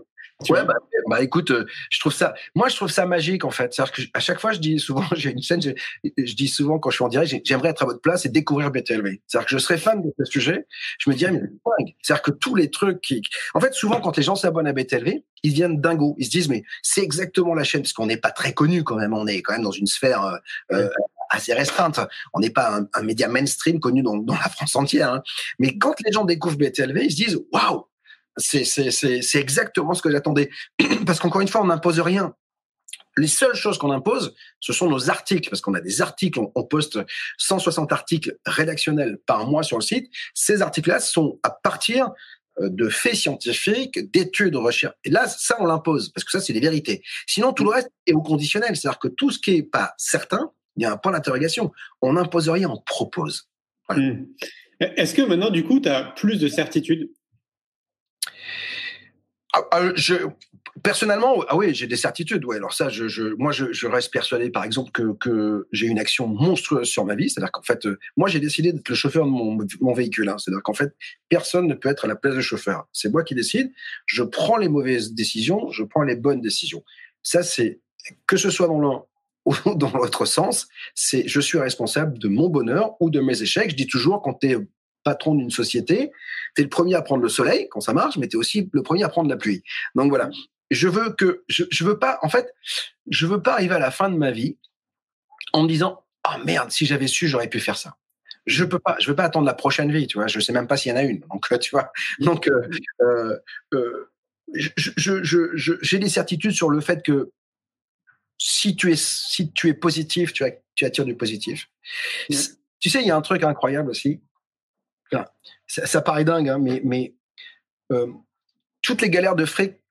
Ouais, bah, bah, écoute, euh, je trouve ça, moi je trouve ça magique en fait. C'est-à-dire que à chaque fois je dis souvent, j'ai une scène, je, je, dis souvent quand je suis en direct, j'aimerais être à votre place et découvrir BTLV. C'est-à-dire que je serais fan de ce sujet. Je me dirais mais c'est C'est-à-dire que tous les trucs qui, en fait, souvent quand les gens s'abonnent à BTLV, ils viennent dingo. Ils se disent mais c'est exactement la chaîne parce qu'on n'est pas très connu quand même. On est quand même dans une sphère euh, euh assez restreinte. On n'est pas un, un, média mainstream connu dans, dans la France entière. Hein. Mais quand les gens découvrent BTLV, ils se disent waouh c'est exactement ce que j'attendais. Parce qu'encore une fois, on n'impose rien. Les seules choses qu'on impose, ce sont nos articles, parce qu'on a des articles, on, poste 160 articles rédactionnels par mois sur le site. Ces articles-là sont à partir euh, de faits scientifiques, d'études, de recherches. Et là, ça, on l'impose, parce que ça, c'est les vérités. Sinon, tout le reste est au conditionnel. C'est-à-dire que tout ce qui est pas certain, il y a un point d'interrogation. On n'impose rien, on propose. Hmm. Est-ce que maintenant, du coup, tu as plus de certitude ah, ah, personnellement, ah oui, j'ai des certitudes. Alors ça, moi, je, reste persuadé, par exemple, que, j'ai une action monstrueuse sur ma vie. C'est-à-dire qu'en fait, euh, moi, j'ai décidé d'être le chauffeur de mon, véhicule. Hein. C'est-à-dire qu'en fait, personne ne peut être à la place du chauffeur. C'est moi qui décide. Je prends les mauvaises décisions, je prends les bonnes décisions. Ça, c'est que ce soit dans l'un ou dans l'autre sens, c'est je suis responsable de mon bonheur ou de mes échecs. Je dis toujours, quand tu es patron d'une société, tu es le premier à prendre le soleil quand ça marche, mais tu es aussi le premier à prendre la pluie. Donc voilà, je veux que je, je veux pas en fait, je veux pas arriver à la fin de ma vie en me disant "Ah oh merde, si j'avais su, j'aurais pu faire ça." Je peux pas, je veux pas attendre la prochaine vie, tu vois, je sais même pas s'il y en a une. Donc tu vois. Donc euh, euh, euh je, je, je, j'ai des certitudes sur le fait que si tu es si tu es positif, tu, tu attires du positif. Tu sais, il y a un truc incroyable aussi ça, paraît dingue, hein, mais, euh, toutes les galères de frais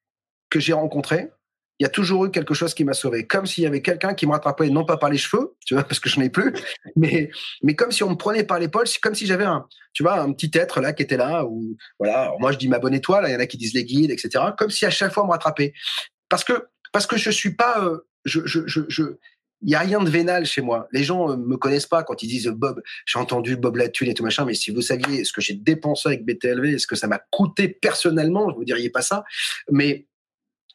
que j'ai rencontrées, il y a toujours eu quelque chose qui m'a sauvé. Comme s'il y avait quelqu'un qui me rattrapait, non pas par les cheveux, tu vois, parce que je n'ai plus, mais, comme si on me prenait par l'épaule, comme si j'avais un, un petit être là qui était là, ou voilà, moi je dis ma bonne étoile, il y en a qui disent les guides, etc. Comme si à chaque fois on me rattrapait. Parce que, parce que je suis pas, euh, je, il y a rien de vénal chez moi. Les gens euh, me connaissent pas quand ils disent Bob, j'ai entendu Bob Latune et tout machin, mais si vous saviez ce que j'ai dépensé avec BTLV, ce que ça m'a coûté personnellement, je vous diriez pas ça. Mais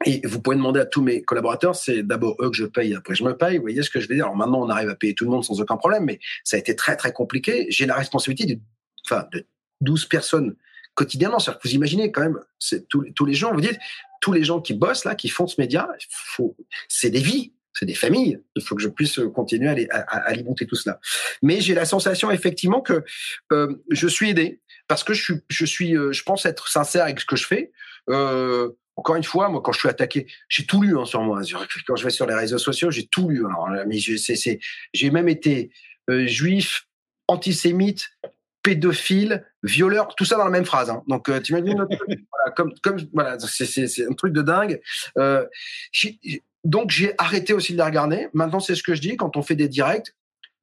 et vous pouvez demander à tous mes collaborateurs, c'est d'abord eux que je paye, après je me paye. Vous voyez ce que je veux dire Alors maintenant, on arrive à payer tout le monde sans aucun problème, mais ça a été très très compliqué. J'ai la responsabilité de, enfin, de 12 personnes quotidiennement. cest vous imaginez quand même, c'est tous, tous les gens, vous dites, tous les gens qui bossent là, qui font ce média, c'est des vies c'est des familles. Il faut que je puisse continuer à, alimenter tout cela. Mais j'ai la sensation effectivement que euh, je suis aidé parce que je suis, je suis, euh, je pense être sincère avec ce que je fais. Euh, encore une fois, moi, quand je suis attaqué, j'ai tout lu hein, sur moi. Quand je vais sur les réseaux sociaux, j'ai tout lu. Alors, mais j'ai même été juif, antisémite, pédophile, violeur, tout ça dans la même phrase. Hein. Donc, tu imagines, voilà, comme, comme, voilà, c'est un truc de dingue. Euh, donc j'ai arrêté aussi de les regarder. Maintenant, c'est ce que je dis quand on fait des directs.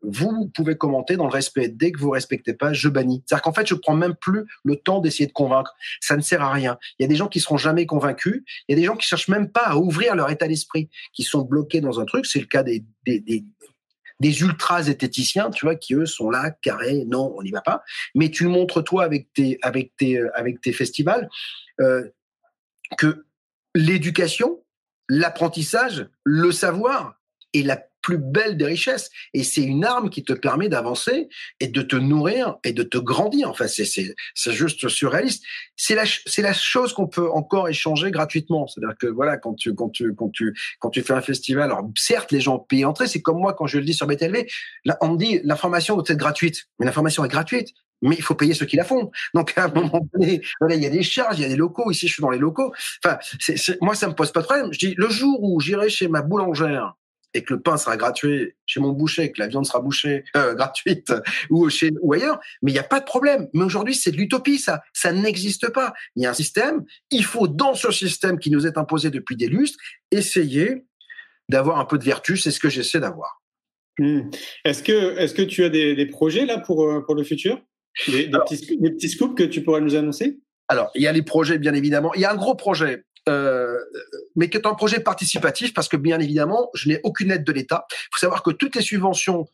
Vous pouvez commenter dans le respect. Dès que vous respectez pas, je bannis. C'est-à-dire qu'en fait, je prends même plus le temps d'essayer de convaincre. Ça ne sert à rien. Il y a des gens qui seront jamais convaincus. Il y a des gens qui cherchent même pas à ouvrir leur état d'esprit, qui sont bloqués dans un truc. C'est le cas des, des, des, des ultra zététiciens, tu vois, qui eux sont là, carrés, non, on n'y va pas. Mais tu montres toi avec tes, avec tes, avec tes festivals, euh, que l'éducation, l'apprentissage, le savoir est la plus belle des richesses. Et c'est une arme qui te permet d'avancer et de te nourrir et de te grandir. Enfin, c'est, c'est, c'est juste surréaliste. C'est la, c'est la chose qu'on peut encore échanger gratuitement. C'est-à-dire que voilà, quand tu, quand tu, quand tu, quand tu fais un festival, alors certes, les gens payent entrée. C'est comme moi quand je le dis sur BTLV. Là, on me dit l'information doit être gratuite. Mais l'information est gratuite mais il faut payer ceux qui la font. Donc à un moment donné, il y a des charges, il y a des locaux. Ici, je suis dans les locaux. Enfin, c'est, moi, ça me pose pas de problème. Je dis le jour où j'irai chez ma boulangère et que le pain sera gratuit chez mon boucher, que la viande sera bouchée euh, gratuite ou chez ou ailleurs, mais il n'y a pas de problème. Mais aujourd'hui, c'est de l'utopie, ça. Ça n'existe pas. Il y a un système. Il faut dans ce système qui nous est imposé depuis des lustres essayer d'avoir un peu de vertu. C'est ce que j'essaie d'avoir. Hmm. Est-ce que est-ce que tu as des, des projets là pour euh, pour le futur? Des, petits, des, petits, scoops que tu pourrais nous annoncer? Alors, il y a les projets, bien évidemment. Il y a un gros projet, euh, mais qui est un projet participatif parce que, bien évidemment, je n'ai aucune aide de l'État. Il faut savoir que toutes les subventions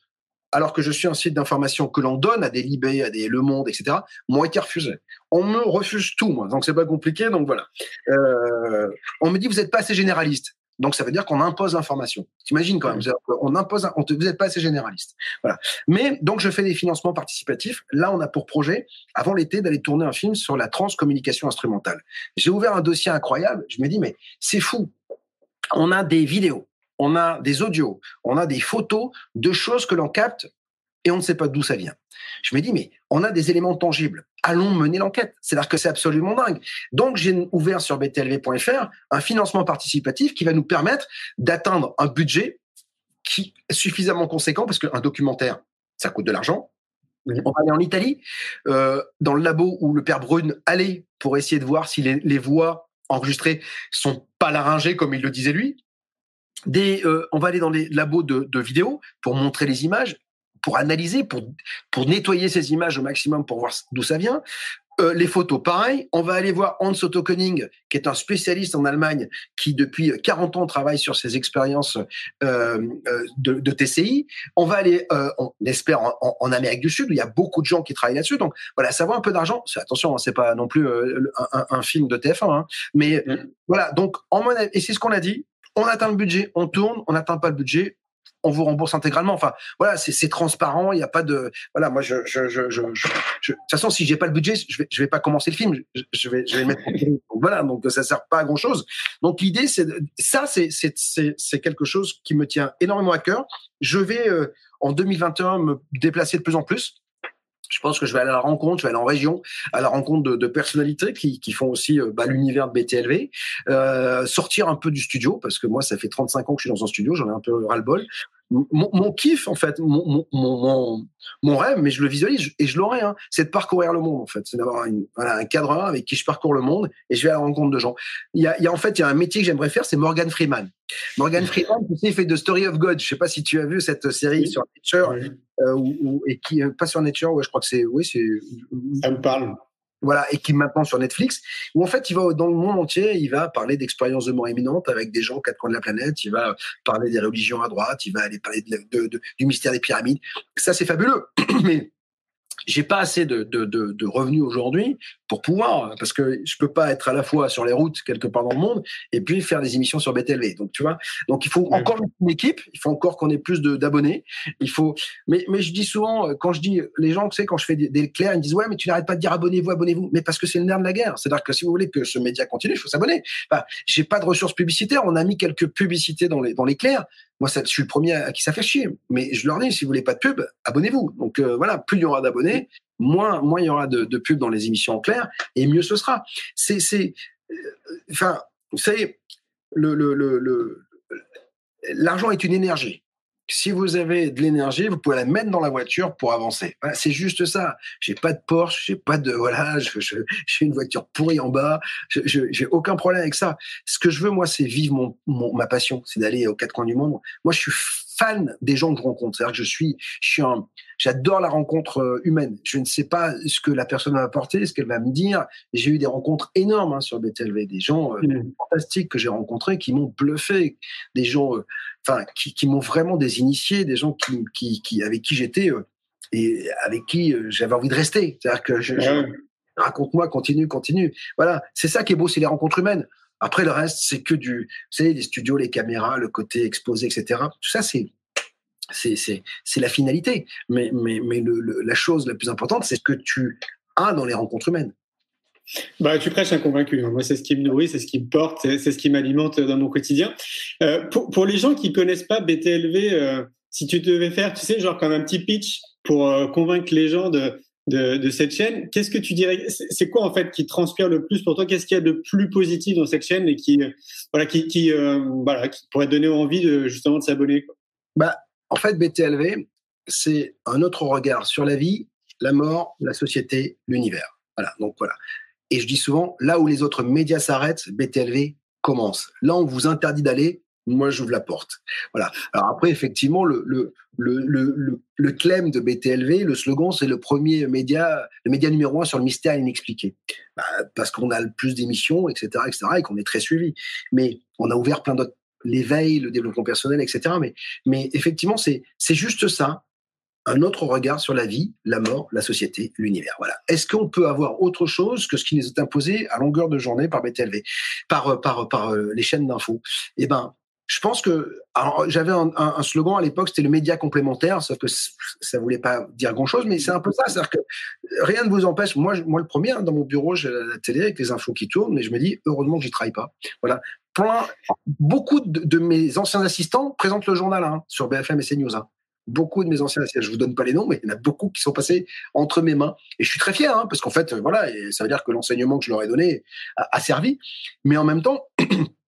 alors que je suis un site d'information que l'on donne à des Libé, à des Le Monde, etc., m'ont été refusés. On me refuse tout, moi. Donc c'est pas compliqué. Donc voilà. Euh, on me dit vous n'êtes pas assez généraliste. Donc ça veut dire qu'on impose l'information. T'imagines quand même, on impose, on te, vous n'êtes pas assez généraliste. Voilà. Mais donc je fais des financements participatifs. Là, on a pour projet avant l'été d'aller tourner un film sur la transcommunication instrumentale. J'ai ouvert un dossier incroyable. Je me dis mais c'est fou. On a des vidéos, on a des audios, on a des photos de choses que l'on capte et on ne sait pas d'où ça vient. Je me dis, mais on a des éléments tangibles. Allons mener l'enquête. C'est-à-dire que c'est absolument dingue. Donc, j'ai ouvert sur btlv.fr un financement participatif qui va nous permettre d'atteindre un budget qui est suffisamment conséquent parce qu'un documentaire, ça coûte de l'argent. On va aller en Italie, euh, dans le labo où le père Brune allait pour essayer de voir si les, voix enregistrées sont pas laryngées comme il le disait lui. Des, euh, on va aller dans les labos de, de vidéos pour montrer les images pour analyser, pour, pour nettoyer ces images au maximum pour voir d'où ça vient. Euh, les photos, pareil. On va aller voir Hans Otto Koenig, qui est un spécialiste en Allemagne, qui depuis 40 ans travaille sur ces expériences euh, euh de, de, TCI. On va aller, euh, on espère, en, en, Amérique du Sud, où il y a beaucoup de gens qui travaillent là-dessus. Donc voilà, ça vaut un peu d'argent. Attention, hein, c'est pas non plus euh, un, un, film de TF1, hein. mais mm. voilà. Donc en et c'est ce qu'on a dit. On atteint le budget, on tourne. On n'atteint pas le budget, on vous rembourse intégralement. Enfin, voilà, c'est transparent. Il n'y a pas de, voilà, moi, je, je, je, je, de toute façon, si j'ai pas le budget, je vais, je vais pas commencer le film. Je, vais, je vais mettre. donc, voilà, donc ça sert pas à grand chose. Donc l'idée, c'est ça, c'est c'est c'est quelque chose qui me tient énormément à cœur. Je vais euh, en 2021 me déplacer de plus en plus je pense que je vais aller à la rencontre, je vais aller en région, à la rencontre de, personnalités qui, qui, font aussi euh, bah, l'univers de BTLV, euh, sortir un peu du studio, parce que moi, ça fait 35 ans que je suis dans un studio, j'en ai un peu ras-le-bol mon, mon, kiff en fait, mon, mon, mon, rêve, mais je le visualise et je l'aurai, hein, c'est de parcourir le monde en fait, c'est d'avoir voilà, un cadreur avec qui je parcours le monde et je vais à la rencontre de gens. Il y a, il y a en fait il y a un métier que j'aimerais faire, c'est Morgan Freeman. Morgan Freeman, tu sais, fait de Story of God. Je sais pas si tu as vu cette série sur Nature euh, ou, et qui pas sur Nature, ouais, je crois que c'est oui c'est. Ça me parle voilà, et qui maintenant sur Netflix, où en fait il va dans le monde entier, il va parler d'expériences de mort imminente avec des gens quatre coins de la planète, il va parler des religions à droite, il va aller parler du mystère des pyramides. Ça c'est fabuleux, mais j'ai pas assez de, de revenus aujourd'hui pour pouvoir, parce que je peux pas être à la fois sur les routes quelque part dans le monde et puis faire des émissions sur BTLV. Donc tu vois, donc il faut encore une équipe, il faut encore qu'on ait plus d'abonnés. Il faut, mais mais je dis souvent euh, quand je dis les gens, tu sais, quand je fais des, des clairs, ils me disent ouais, mais tu n'arrêtes pas de dire abonnez-vous, abonnez-vous, mais parce que c'est le nerf de la guerre. C'est-à-dire que si vous voulez que ce média continue, il faut s'abonner. Enfin, j'ai pas de ressources publicitaires, on a mis quelques publicités dans les dans les clairs, moi, ça, je suis le premier à qui ça fait chier. Mais je leur dis, si vous voulez pas de pub, abonnez-vous. Donc euh, voilà, plus il y aura d'abonnés, moins, moins il y aura de, de pub dans les émissions en clair, et mieux ce sera. C'est, c'est, euh, enfin, vous savez, l'argent est une énergie si vous avez de l'énergie, vous pouvez la mettre dans la voiture pour avancer. c'est juste ça. J'ai pas de Porsche, j'ai pas de voilà, j'ai une voiture pourrie en bas. Je, j'ai aucun problème avec ça. Ce que je veux moi, c'est vivre mon, ma passion, c'est d'aller aux quatre coins du monde. Moi, je suis fan des gens que je rencontre. C'est-à-dire que je suis, je suis un, j'adore la rencontre euh, humaine. Je ne sais pas ce que la personne va apporter, ce qu'elle va me dire. J'ai eu des rencontres énormes hein, sur BTLV, des gens euh, mmh. fantastiques que j'ai rencontrés qui m'ont bluffé, des gens, euh, enfin, qui, qui m'ont vraiment désinitié, des gens qui, qui, qui avec qui j'étais et avec qui j'avais envie de rester. C'est-à-dire que je, raconte-moi, continue, continue. Voilà, c'est ça qui est beau, c'est les rencontres humaines. Après, le reste, c'est que du, vous savez, les studios, les caméras, le côté exposé, etc. Tout ça, c'est, c'est, la finalité. Mais, mais, mais la chose la plus importante, c'est ce que tu as dans les rencontres humaines. Bah, tu prêches un convaincu. Moi, c'est ce qui me nourrit, c'est ce qui me porte, c'est ce qui m'alimente dans mon quotidien. Euh, pour, pour, les gens qui connaissent pas BTLV, euh, si tu devais faire, tu sais, genre comme un petit pitch pour euh, convaincre les gens de, de, cette chaîne. Qu'est-ce que tu dirais? C'est quoi en fait qui transpire le plus pour toi? Qu'est-ce qu'il y a de plus positif dans cette chaîne et qui voilà qui, qui euh, voilà qui pourrait donner envie de justement de s'abonner Bah en fait BTLV c'est un autre regard sur la vie, la mort, la société, l'univers. Voilà donc voilà. Et je dis souvent là où les autres médias s'arrêtent, BTLV commence. Là on vous interdit d'aller, moi j'ouvre la porte. Voilà. Alors après, effectivement, le, le, le, le, de BTLV, le slogan, c'est le premier média, le média numéro un sur le mystère inexpliqué. Bah, parce qu'on a le plus d'émissions, etc., etc., et qu'on est très suivi. Mais on a ouvert plein d'autres, l'éveil, le développement personnel, etc. Mais, mais effectivement, c'est, juste ça. un autre regard sur la vie, la mort, la société, l'univers. Voilà. Est-ce qu'on peut avoir autre chose que ce qui nous est imposé à longueur de journée par BTLV, par par par les chaînes d'infos? Eh ben, je pense que j'avais un, slogan à l'époque, c'était le média complémentaire, sauf que ça voulait pas dire grand chose, mais c'est un peu ça, c'est-à-dire que rien ne vous empêche. Moi, moi le premier, hein, dans mon bureau, j'ai la télé avec les infos qui tournent, mais je me dis heureusement que j'y travaille pas. Voilà. Plein, beaucoup de, mes anciens assistants présentent le journal hein, sur BFM et CNews. Hein. Beaucoup de mes anciens assistants, je vous donne pas les noms, mais il y en a beaucoup qui sont passés entre mes mains, et je suis très fier, hein, parce qu'en fait, voilà, ça veut dire que l'enseignement que je leur ai donné a servi, mais en même temps.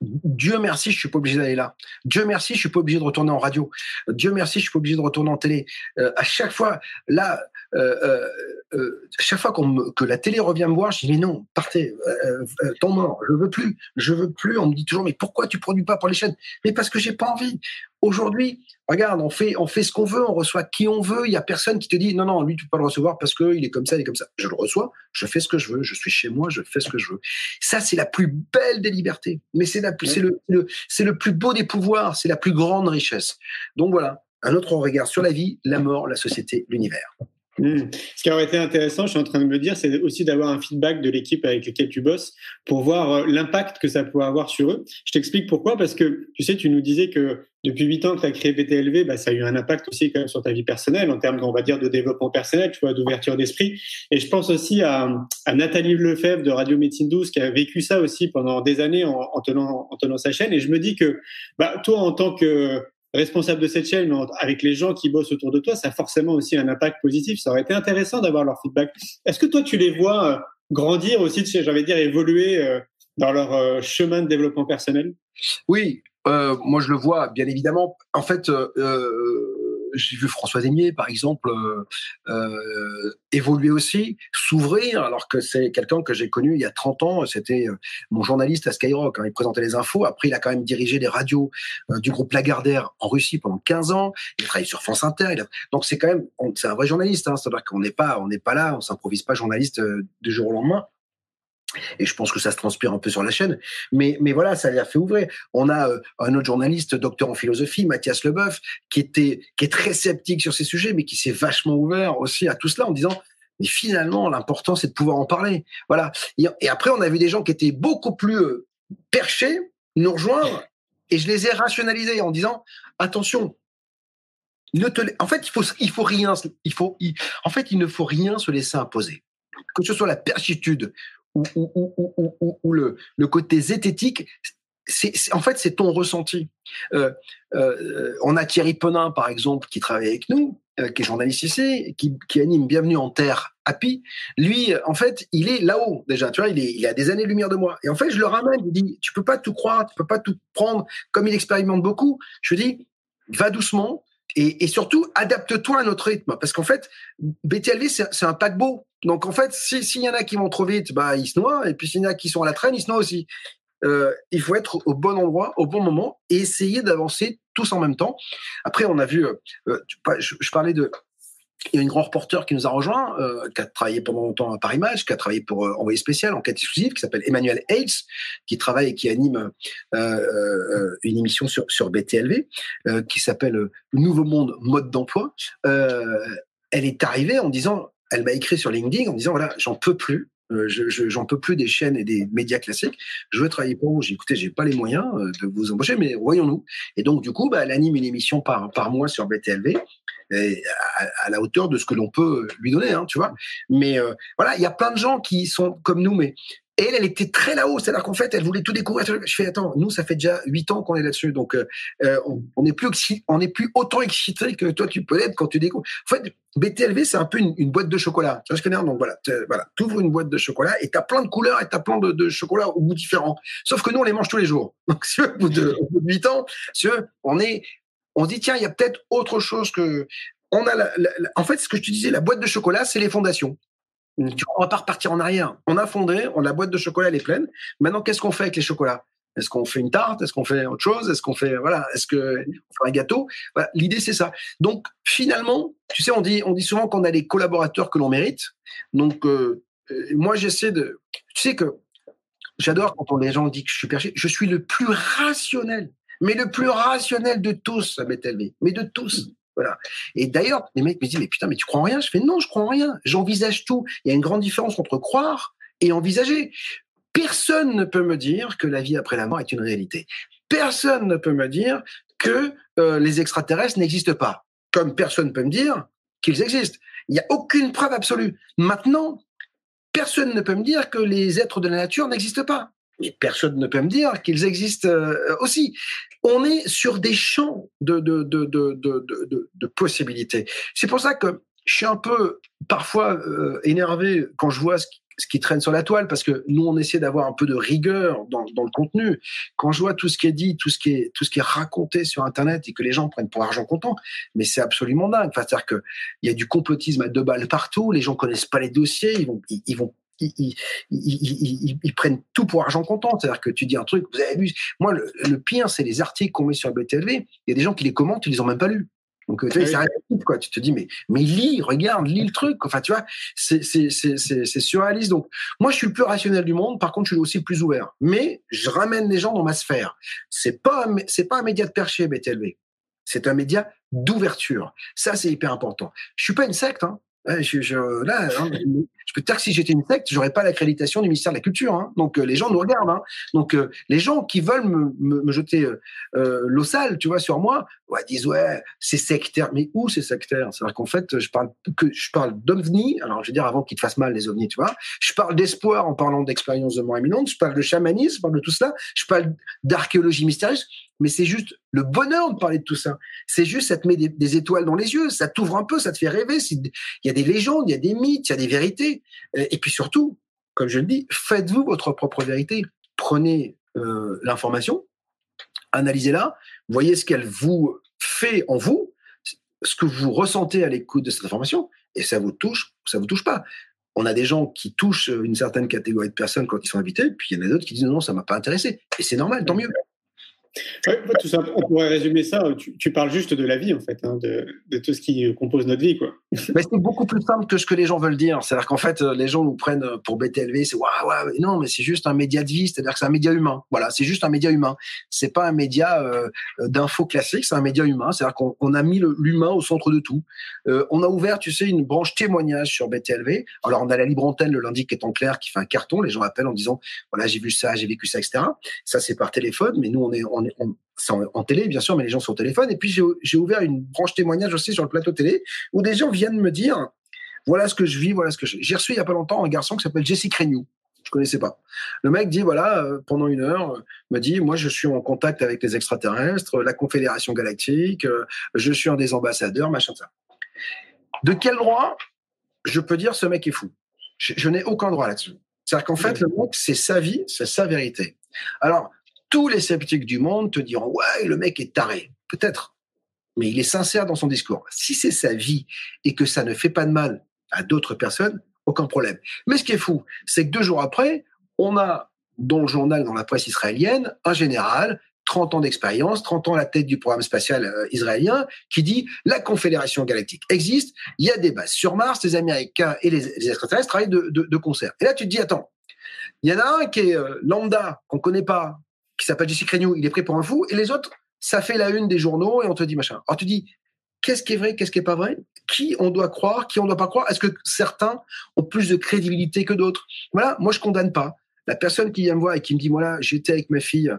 Dieu merci, je suis pas obligé d'aller là. Dieu merci, je suis pas obligé de retourner en radio. Dieu merci, je suis pas obligé de retourner en télé. Euh, à chaque fois, là, euh, euh, euh chaque fois qu'on que la télé revient me voir, je dis mais non, partez, euh, euh, temps mort, je veux plus, je veux plus. On me dit toujours mais pourquoi tu produis pas pour les chaînes? Mais parce que j'ai pas envie. Aujourd'hui, regarde, on fait, on fait ce qu'on veut, on reçoit qui on veut. Il y a personne qui te dit non, non, lui tu peux pas le recevoir parce que il est comme ça, il est comme ça. Je le reçois, je fais ce que je veux, je suis chez moi, je fais ce que je veux. Ça, c'est la plus belle des libertés. Mais c'est la, c'est le, c'est le plus beau des pouvoirs, c'est la plus grande richesse. Donc voilà, un autre regard sur la vie, la mort, la société, l'univers. Hmm. Ce qui aurait été intéressant, je suis en train de me dire, c'est aussi d'avoir un feedback de l'équipe avec laquelle tu bosses pour voir euh, l'impact que ça peut avoir sur eux. Je t'explique pourquoi, parce que tu sais, tu nous disais que depuis huit ans que tu as créé BTLV, bah, ça a eu un impact aussi quand même sur ta vie personnelle en termes, on va dire, de développement personnel, tu vois, d'ouverture d'esprit. Et je pense aussi à, à, Nathalie Lefebvre de Radio Médecine 12 qui a vécu ça aussi pendant des années en, en, tenant, en tenant sa chaîne. Et je me dis que, bah, toi, en tant que responsable de cette chaîne, avec les gens qui bossent autour de toi, ça a forcément aussi un impact positif. Ça aurait été intéressant d'avoir leur feedback. Est-ce que toi, tu les vois euh, grandir aussi, j'avais dire, évoluer euh, dans leur euh, chemin de développement personnel? Oui, moi je le vois, bien évidemment. En fait, j'ai vu François Aimier, par exemple, euh, euh, évoluer aussi, s'ouvrir, alors que c'est quelqu'un que j'ai connu il y a 30 ans. C'était euh, mon journaliste à Skyrock. Hein, il présentait les infos. Après, il a quand même dirigé les radios du groupe Lagardère en Russie pendant 15 ans. Il travaille sur France Inter. Donc, c'est quand même, c'est un vrai journaliste. Hein, C'est-à-dire qu'on n'est pas, on n'est pas là, on s'improvise pas journaliste du jour au lendemain. Et je pense que ça se transpire un peu sur la chaîne. Mais, mais voilà, ça a fait ouvrir. On a euh, un autre journaliste, docteur en philosophie, Mathias Leboeuf, qui était, qui est très sceptique sur ces sujets, mais qui s'est vachement ouvert aussi à tout cela en disant, mais finalement, l'important, c'est de pouvoir en parler. Voilà. Et, après, on a vu des gens qui étaient beaucoup plus euh, perchés nous rejoindre, et je les ai rationalisés en disant, attention, ne te, en fait, il faut, il faut rien, il faut, en fait, il ne faut rien se laisser imposer. Que ce soit la perchitude ou, le, côté zététique, c'est, en fait, c'est ton ressenti. Euh, euh, on a Thierry Penin, par exemple, qui travaille avec nous, euh, qui est journaliste ici, qui, anime Bienvenue en Terre Happy. Lui, en fait, il est là-haut déjà. Tu vois, il est, a des années-lumière de moi. Et en fait, je le ramène. Je dis, tu peux pas tout croire, tu peux pas tout prendre. Comme il expérimente beaucoup, je dis, va doucement. Et, surtout, adapte-toi à notre rythme. Parce qu'en fait, BTLV, c'est un paquebot. Donc en fait, s'il y en a qui vont trop vite, bah ils se noient, et puis s'il y en a qui sont à la traîne, ils se noient aussi. Euh, il faut être au bon endroit, au bon moment, et essayer d'avancer tous en même temps. Après, on a vu, euh, euh je, parlais de, il y a une grand reporter qui nous a rejoint, euh, qui a travaillé pendant longtemps à Paris Match, qui a travaillé pour euh, Envoyé spécial, enquête exclusive, qui s'appelle Emmanuel Hayes, qui travaille et qui anime euh, une émission sur, sur BTLV, qui s'appelle Nouveau Monde Mode d'emploi. elle est arrivée en disant elle m'a écrit sur LinkedIn en disant voilà, j'en peux plus. Je, j'en peux plus des chaînes et des médias classiques. Je veux travailler pour vous. J'ai écouté, j'ai pas les moyens de vous embaucher, mais voyons-nous. Et donc du coup, bah, elle anime une émission par par mois sur BTLV. À, la hauteur de ce que l'on peut lui donner, hein, tu vois. Mais euh, voilà, il y a plein de gens qui sont comme nous, mais elle, elle était très là-haut, c'est-à-dire qu'en fait, elle voulait tout découvrir. Je fais attends, nous, ça fait déjà huit ans qu'on est là-dessus, donc euh, euh on n'est plus on est plus autant excité que toi tu peux être quand tu découvres. En fait, BTLV, c'est un peu une, boîte de chocolat. Tu vois ce que je veux dire? Donc voilà, voilà, ouvres une boîte de chocolat et t'as plein de couleurs et t'as plein de, de chocolats au goût différents. Sauf que nous, on les mange tous les jours. Donc au bout de huit ans, si on est, on dit tiens, il y a peut-être autre chose que on a la, en fait, ce que je te disais, la boîte de chocolat, c'est les fondations. On va pas repartir en arrière. On a fondé, on la boîte de chocolat elle est pleine. Maintenant, qu'est-ce qu'on fait avec les chocolats? Est-ce qu'on fait une tarte? Est-ce qu'on fait autre chose? Est-ce qu'on fait voilà Est-ce que on fait un gâteau? Voilà, L'idée c'est ça. Donc finalement, tu sais, on dit on dit souvent qu'on a les collaborateurs que l'on mérite. Donc euh, euh, moi j'essaie de. Tu sais que j'adore quand les gens disent que je suis perché. Je suis le plus rationnel, mais le plus rationnel de tous BTLV, mais de tous. Voilà. Et d'ailleurs, les mecs me disent, mais putain, mais tu crois en rien? Je fais, non, je crois en rien. J'envisage tout. Il y a une grande différence entre croire et envisager. Personne ne peut me dire que la vie après la mort est une réalité. Personne ne peut me dire que euh, les extraterrestres n'existent pas. Comme personne ne peut me dire qu'ils existent. Il n'y a aucune preuve absolue. Maintenant, personne ne peut me dire que les êtres de la nature n'existent pas. Mais personne ne peut me dire qu'ils existent euh, aussi. On est sur des champs de, de, de, de, de possibilités. C'est pour ça que je suis un peu parfois euh, énervé quand je vois ce qui, ce qui traîne sur la toile, parce que nous, on essaie d'avoir un peu de rigueur dans, dans, le contenu. Quand je vois tout ce qui est dit, tout ce qui est, tout ce qui est raconté sur Internet et que les gens prennent pour argent comptant, mais c'est absolument dingue. Enfin, C'est-à-dire qu'il y a du complotisme à deux balles partout, les gens connaissent pas les dossiers, ils vont, ils, vont ils, ils, ils, prennent tout pour argent comptant. C'est-à-dire que tu dis un truc, vous avez vu. Moi, le, le pire, c'est les articles qu'on met sur BTLV. Il y a des gens qui les commentent, ils les ont même pas lus. Donc, tu sais, quoi. Tu te dis, mais, mais lis, regarde, lis le truc. Enfin, tu vois, c'est, c'est, c'est, c'est surréaliste. Donc, moi, je suis le plus rationnel du monde. Par contre, je suis aussi le plus ouvert. Mais je ramène les gens dans ma sphère. C'est pas, c'est pas un média de perché, BTLV. C'est un média d'ouverture. Ça, c'est hyper important. Je suis pas une secte, hein. Je, je, là, hein, je peux te dire que si j'étais une secte, j'aurais pas l'accréditation du ministère de la Culture. Hein. Donc euh, les gens nous regardent. Hein. Donc euh, les gens qui veulent me, me, me jeter euh, l'eau sale, tu vois, sur moi, ouais, disent ouais, c'est sectaire. Mais où c'est sectaire? C'est-à-dire qu'en fait, je parle que je parle d'ovnis. Alors je veux dire avant qu'ils te fassent mal les ovnis, tu vois. Je parle d'espoir en parlant d'expériences de mort imminente. Je parle de chamanisme, je parle de tout cela. Je parle d'archéologie mystérieuse mais c'est juste le bonheur de parler de tout ça. C'est juste, ça te met des, étoiles dans les yeux, ça t'ouvre un peu, ça te fait rêver. Il y a des légendes, il y a des mythes, il y a des vérités. Euh, et puis surtout, comme je le dis, faites-vous votre propre vérité. Prenez euh, l'information, analysez-la, voyez ce qu'elle vous fait en vous, ce que vous ressentez à l'écoute de cette information, et ça vous touche, ça vous touche pas. On a des gens qui touchent une certaine catégorie de personnes quand ils sont invités, puis il y en a d'autres qui disent non, ça m'a pas intéressé. Et c'est normal, tant mieux tout ça, on pourrait résumer ça. Tu, parles juste de la vie, en fait, hein, de, tout ce qui compose notre vie. Quoi. Mais c'est beaucoup plus simple que ce que les gens veulent dire. C'est-à-dire qu'en fait, les gens nous prennent pour BTLV. C'est waouh, waouh. Non, mais c'est juste un média de vie. C'est-à-dire que c'est un média humain. Voilà, c'est juste un média humain. C'est pas un média euh, d'info classique. C'est un média humain. C'est-à-dire qu'on a mis l'humain au centre de tout. Euh, on a ouvert, tu sais, une branche témoignage sur BTLV. Alors, on a la libre antenne le lundi qui est en clair, qui fait un carton. Les gens appellent en disant voilà, j'ai vu ça, j'ai vécu ça, etc. Ça, c'est par téléphone. Mais nous, on est, est c'est en, télé, bien sûr, mais les gens sont au téléphone. Et puis, j'ai ouvert une branche témoignage aussi sur le plateau télé où des gens viennent me dire voilà ce que je vis, voilà ce que j'ai reçu il y a pas longtemps un garçon qui s'appelle Jesse Creignou. Je connaissais pas. Le mec dit voilà, euh, pendant une heure, euh, me dit moi je suis en contact avec les extraterrestres, la Confédération galactique, euh, je suis un des ambassadeurs, machin ça. De quel droit je peux dire ce mec est fou? Je, je n'ai aucun droit là-dessus. C'est-à-dire qu'en fait, le mec, c'est sa vie, c'est sa vérité. Alors, tous les sceptiques du monde te diront ouais, le mec est taré. Peut-être. Mais il est sincère dans son discours. Si c'est sa vie et que ça ne fait pas de mal à d'autres personnes, aucun problème. Mais ce qui est fou, c'est que deux jours après, on a dans le journal, dans la presse israélienne, un général 30 ans d'expérience, 30 ans à la tête du programme spatial euh, israélien, qui dit la Confédération galactique existe, il y a des bases sur Mars, les Américains et les, extraterrestres travaillent de, concert. Et là, tu te dis, attends, il y en a un qui est euh, lambda, qu'on connaît pas, qui s'appelle Jesse Creignou, il est pris pour un fou, et les autres, ça fait la une des journaux, et on te dit machin. Alors tu dis, qu'est-ce qui est vrai, qu'est-ce qui est pas vrai? Qui on doit croire, qui on doit pas croire? Est-ce que certains ont plus de crédibilité que d'autres? Voilà, moi je condamne pas. La personne qui vient me voir et qui me dit, voilà, j'étais avec ma fille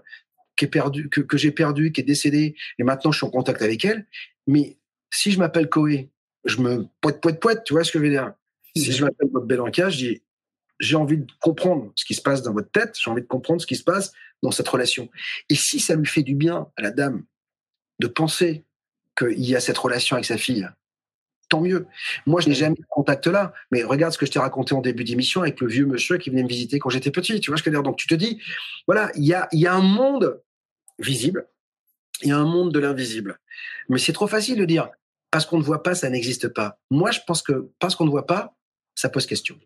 qui est perdue, que, j'ai perdue, qui est décédée, et maintenant je suis en contact avec elle, mais si je m'appelle Coé, je me poète, poète, poète, tu vois ce que je veux dire? Si je m'appelle Bob Belanca, je dis, j'ai envie de comprendre ce qui se passe dans votre tête, j'ai envie de comprendre ce qui se passe dans cette relation. Et si ça lui fait du bien à la dame de penser qu'il y a cette relation avec sa fille, tant mieux. Moi, je n'ai jamais eu contact là, mais regarde ce que je t'ai raconté en début d'émission avec le vieux monsieur qui venait me visiter quand j'étais petit. Tu vois ce que je veux dire Donc, tu te dis, voilà, il y a, y a un monde visible, il y a un monde de l'invisible. Mais c'est trop facile de dire, parce qu'on ne voit pas, ça n'existe pas. Moi, je pense que parce qu'on ne voit pas, ça pose question.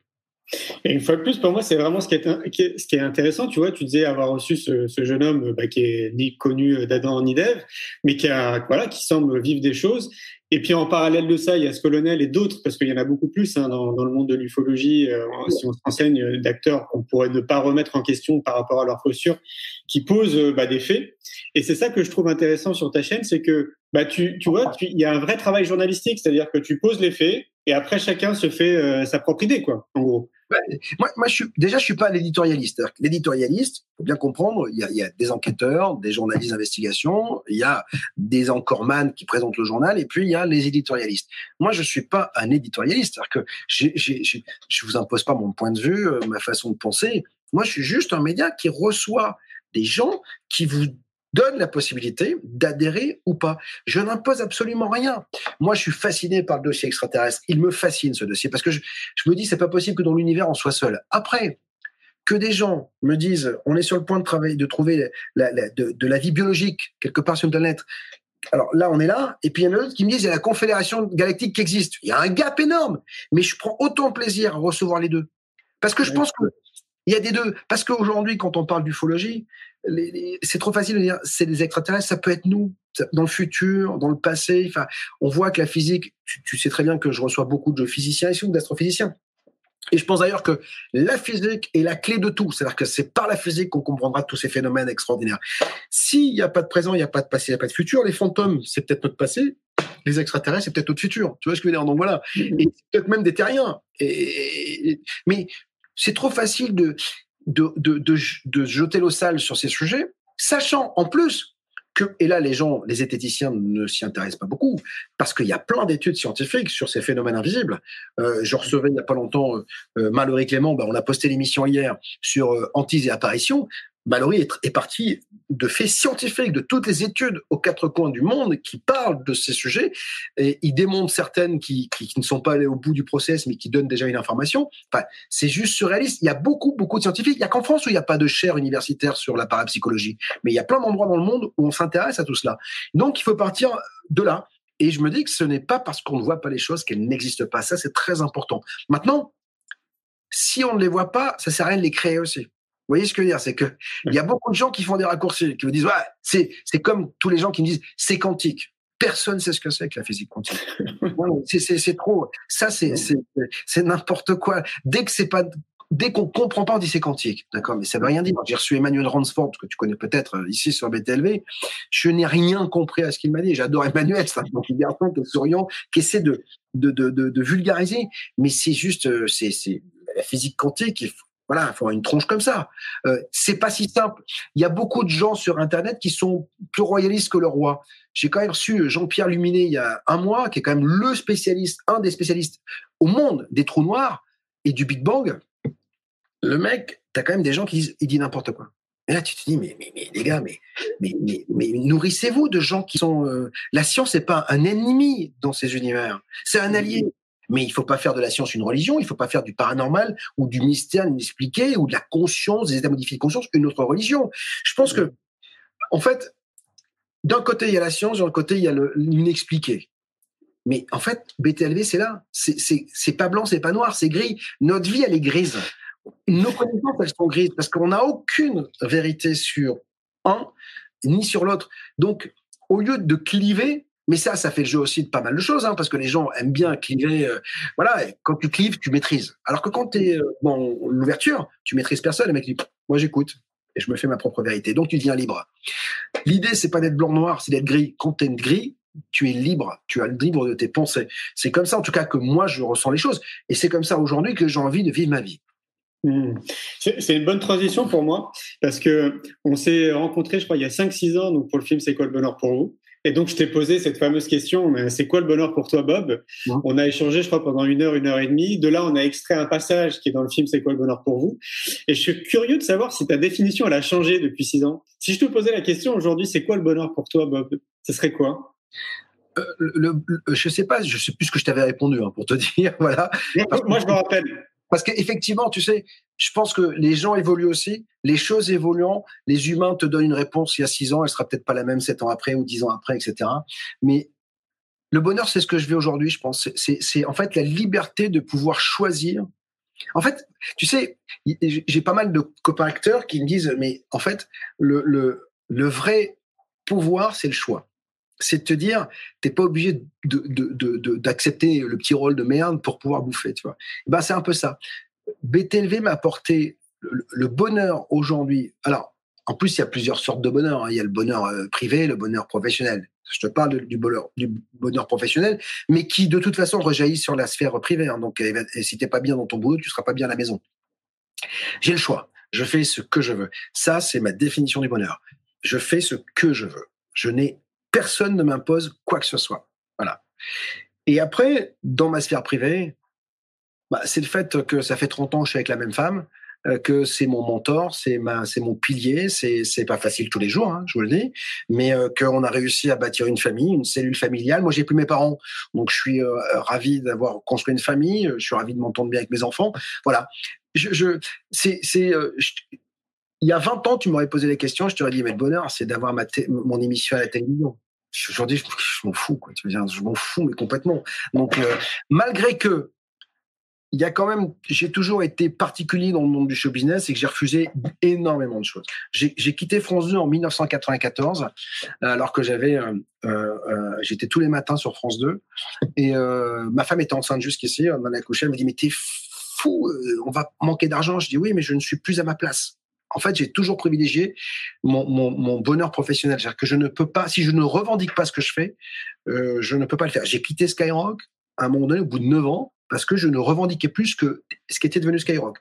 Et une fois de plus, pour moi, c'est vraiment ce qui, est, intéressant. Tu vois, tu disais avoir reçu ce, jeune homme bah, qui est ni connu d'Adam ni d'Ève, mais qui voilà, qui semble vivre des choses. Et puis en parallèle de ça, il y a ce colonel et d'autres, parce qu'il y en a beaucoup plus hein, dans, le monde de l'ufologie. Euh, si on se renseigne d'acteurs qu'on pourrait ne pas remettre en question par rapport à leur posture, qui posent euh, bah, des faits. Et c'est ça que je trouve intéressant sur ta chaîne, c'est que bah, tu, vois, il y a un vrai travail journalistique, c'est-à-dire que tu poses les faits et après chacun se fait euh, sa propre idée, quoi, en gros. Moi, moi je suis, déjà, je suis pas l'éditorialiste. L'éditorialiste, faut bien comprendre, il y, a, il y, a, des enquêteurs, des journalistes d'investigation, il y a des encorman qui présentent le journal, et puis il y a les éditorialistes. Moi, je suis pas un éditorialiste, c'est-à-dire que j'ai, j'ai, je vous impose pas mon point de vue, euh, ma façon de penser. Moi, je suis juste un média qui reçoit des gens qui vous donne la possibilité d'adhérer ou pas. Je n'impose absolument rien. Moi, je suis fasciné par le dossier extraterrestre. Il me fascine ce dossier parce que je, me dis c'est pas possible que dans l'univers on soit seul. Après, que des gens me disent on est sur le point de travailler, de trouver la, de, la vie biologique quelque part sur une planète. Alors là, on est là, et puis il y en a d'autres qui me disent il y a la confédération galactique qui existe. Il y a un gap énorme, mais je prends autant de plaisir à recevoir les deux parce que je pense que il y a des deux. Parce qu'aujourd'hui, quand on parle d'ufologie, c'est trop facile de dire c'est des extraterrestres, ça peut être nous dans le futur, dans le passé. Enfin, on voit que la physique, tu, sais très bien que je reçois beaucoup de physiciens ici ou d'astrophysiciens. Et je pense d'ailleurs que la physique est la clé de tout. C'est-à-dire que c'est par la physique qu'on comprendra tous ces phénomènes extraordinaires. S'il n'y a pas de présent, il n'y a pas de passé, il n'y a pas de futur, les fantômes, c'est peut-être notre passé. Les extraterrestres, c'est peut-être notre futur. Tu vois ce que je veux dire? Donc voilà. Mm-hmm. Et peut-être même des terriens. Et, mais c'est trop facile de, jeter l'eau sale sur ces sujets, sachant en plus que, et là les gens, les zététiciens ne s'y intéressent pas beaucoup, parce qu'il y a plein d'études scientifiques sur ces phénomènes invisibles. Euh, je recevais il n'y a pas longtemps euh, euh Clément, ben, on a posté l'émission hier sur euh, et apparitions. Mallory est, parti de faits scientifiques, de toutes les études aux quatre coins du monde qui parlent de ces sujets, et il démontre certaines qui, qui, qui, ne sont pas allées au bout du process, mais qui donnent déjà une information. Enfin, c'est juste surréaliste. Il y a beaucoup, beaucoup de scientifiques. Il y a qu'en France où il n'y a pas de chaire universitaire sur la parapsychologie, mais il y a plein d'endroits dans le monde où on s'intéresse à tout cela. Donc, il faut partir de là. Et je me dis que ce n'est pas parce qu'on ne voit pas les choses qu'elles n'existent pas. Ça, c'est très important. Maintenant, si on ne les voit pas, ça sert à rien de les créer aussi. Vous voyez ce que je veux dire C'est que il y a beaucoup de gens qui font des raccourcis, qui me disent ouais, c'est c'est comme tous les gens qui me disent c'est quantique. Personne ne sait ce que c'est que la physique quantique. c'est trop. Ça c'est c'est n'importe quoi. Dès que c'est pas dès qu'on comprend pas, on dit c'est quantique. D'accord, mais ça veut rien dire. J'ai reçu Emmanuel Ransford, que tu connais peut-être euh, ici sur BTLV. Je n'ai rien compris à ce qu'il m'a dit. J'adore Emmanuel, c'est un petit garçon qui est souriant, qui essaie de, de, de, de, vulgariser. Mais c'est juste, euh, c'est, c'est la physique quantique. Voilà, il faut avoir une tronche comme ça. Euh, c'est pas si simple. Il y a beaucoup de gens sur Internet qui sont plus royalistes que le roi. J'ai quand même reçu Jean-Pierre Luminet il y a un mois, qui est quand même le spécialiste, un des spécialistes au monde des trous noirs et du Big Bang. Le mec, tu as quand même des gens qui disent, il dit n'importe quoi. Et là, tu te dis, mais, mais, mais les gars, mais, mais, mais, nourrissez-vous de gens qui sont. Euh, la science n'est pas un ennemi dans ces univers, c'est un allié. Mais il faut pas faire de la science une religion, il faut pas faire du paranormal ou du mystère inexpliqué ou de la conscience, des états modifiés de conscience, une autre religion. Je pense que, en fait, d'un côté, il y a la science, d'un côté, il y a l'inexpliqué. Mais en fait, BTLV, c'est là. C'est pas blanc, c'est pas noir, c'est gris. Notre vie, elle est grise. Nos connaissances, elles sont grises parce qu'on n'a aucune vérité sur un ni sur l'autre. Donc, au lieu de cliver, mais ça, ça fait le jeu aussi de pas mal de choses, hein, parce que les gens aiment bien cliver. Euh, voilà, quand tu clives, tu maîtrises. Alors que quand tu es euh, dans l'ouverture, tu maîtrises personne. Le mec dit, moi j'écoute et je me fais ma propre vérité. Donc tu deviens libre. L'idée, c'est pas d'être blanc-noir, c'est d'être gris. Quand tu es gris, tu es libre, tu as le libre de tes pensées. C'est comme ça, en tout cas, que moi je ressens les choses. Et c'est comme ça aujourd'hui que j'ai envie de vivre ma vie. Mmh. C'est une bonne transition pour moi parce que on s'est rencontrés, je crois, il y a 5-6 ans, donc pour le film C'est quoi le bonheur pour vous? Et donc, je t'ai posé cette fameuse question, c'est quoi le bonheur pour toi, Bob? On a échangé, je crois, pendant une heure, une heure et demie. De là, on a extrait un passage qui est dans le film C'est quoi le bonheur pour vous? Et je suis curieux de savoir si ta définition, elle a changé depuis six ans. Si je te posais la question aujourd'hui, c'est quoi le bonheur pour toi, Bob? Ce serait quoi? Euh, le, je sais pas, je sais plus ce que je t'avais répondu, hein, pour te dire, voilà. Moi, je me rappelle. Parce qu'effectivement, tu sais, je pense que les gens évoluent aussi, les choses évoluant, les humains te donnent une réponse il y a six ans, elle sera peut-être pas la même sept ans après ou dix ans après, etc. Mais le bonheur, c'est ce que je vis aujourd'hui, je pense. C'est en fait la liberté de pouvoir choisir En fait, tu sais, j'ai pas mal de copains acteurs qui me disent, mais en fait, le, vrai pouvoir, c'est le choix. C'est de te dire, t'es pas obligé d'accepter le petit rôle de merde pour pouvoir bouffer, tu vois. Ben, c'est un peu ça. BTLV m'a apporté le, bonheur aujourd'hui. Alors, en plus, il y a plusieurs sortes de bonheur. Hein. Il y a le bonheur euh, privé, le bonheur professionnel. Je te parle du bonheur, du bonheur professionnel, mais qui de toute façon rejaillit sur la sphère privée. Hein. Donc, si t'es pas bien dans ton boulot, tu seras pas bien à la maison. J'ai le choix. Je fais ce que je veux. Ça, c'est ma définition du bonheur. Je fais ce que je veux. Je n'ai personne ne m'impose quoi que ce soit. Voilà. Et après, dans ma sphère privée, bah, c'est le fait que ça fait 30 ans que je suis avec la même femme, euh, que c'est mon mentor, c'est ma, c'est mon pilier. C'est, c'est pas facile tous les jours, hein, je vous le dis, mais euh, qu'on a réussi à bâtir une famille, une cellule familiale. Moi, j'ai plus mes parents, donc je suis euh, ravi d'avoir construit une famille. Je suis ravi de m'entendre bien avec mes enfants. Voilà. Je, c'est, c'est, il y a 20 ans, tu m'aurais posé les questions, je t'aurais dit, mais le bonheur, c'est d'avoir ma mon émission à la télévision. Aujourd'hui, je, je m'en fous, quoi. Tu veux dire, je m'en fous, mais complètement. Donc, malgré que il y a quand même, j'ai toujours été particulier dans le monde du show business et que j'ai refusé énormément de choses. J'ai quitté France 2 en 1994, alors que j'avais, euh, euh, euh, j'étais tous les matins sur France 2 et euh, ma femme était enceinte jusqu'ici, on en a elle me dit mais t'es fou, on va manquer d'argent. Je dis oui, mais je ne suis plus à ma place. En fait, j'ai toujours privilégié mon, mon, mon bonheur professionnel. C'est-à-dire que je ne peux pas, si je ne revendique pas ce que je fais, euh, je ne peux pas le faire. J'ai quitté Skyrock à un moment donné, au bout de 9 ans, parce que je ne revendiquais plus que ce qui était devenu Skyrock.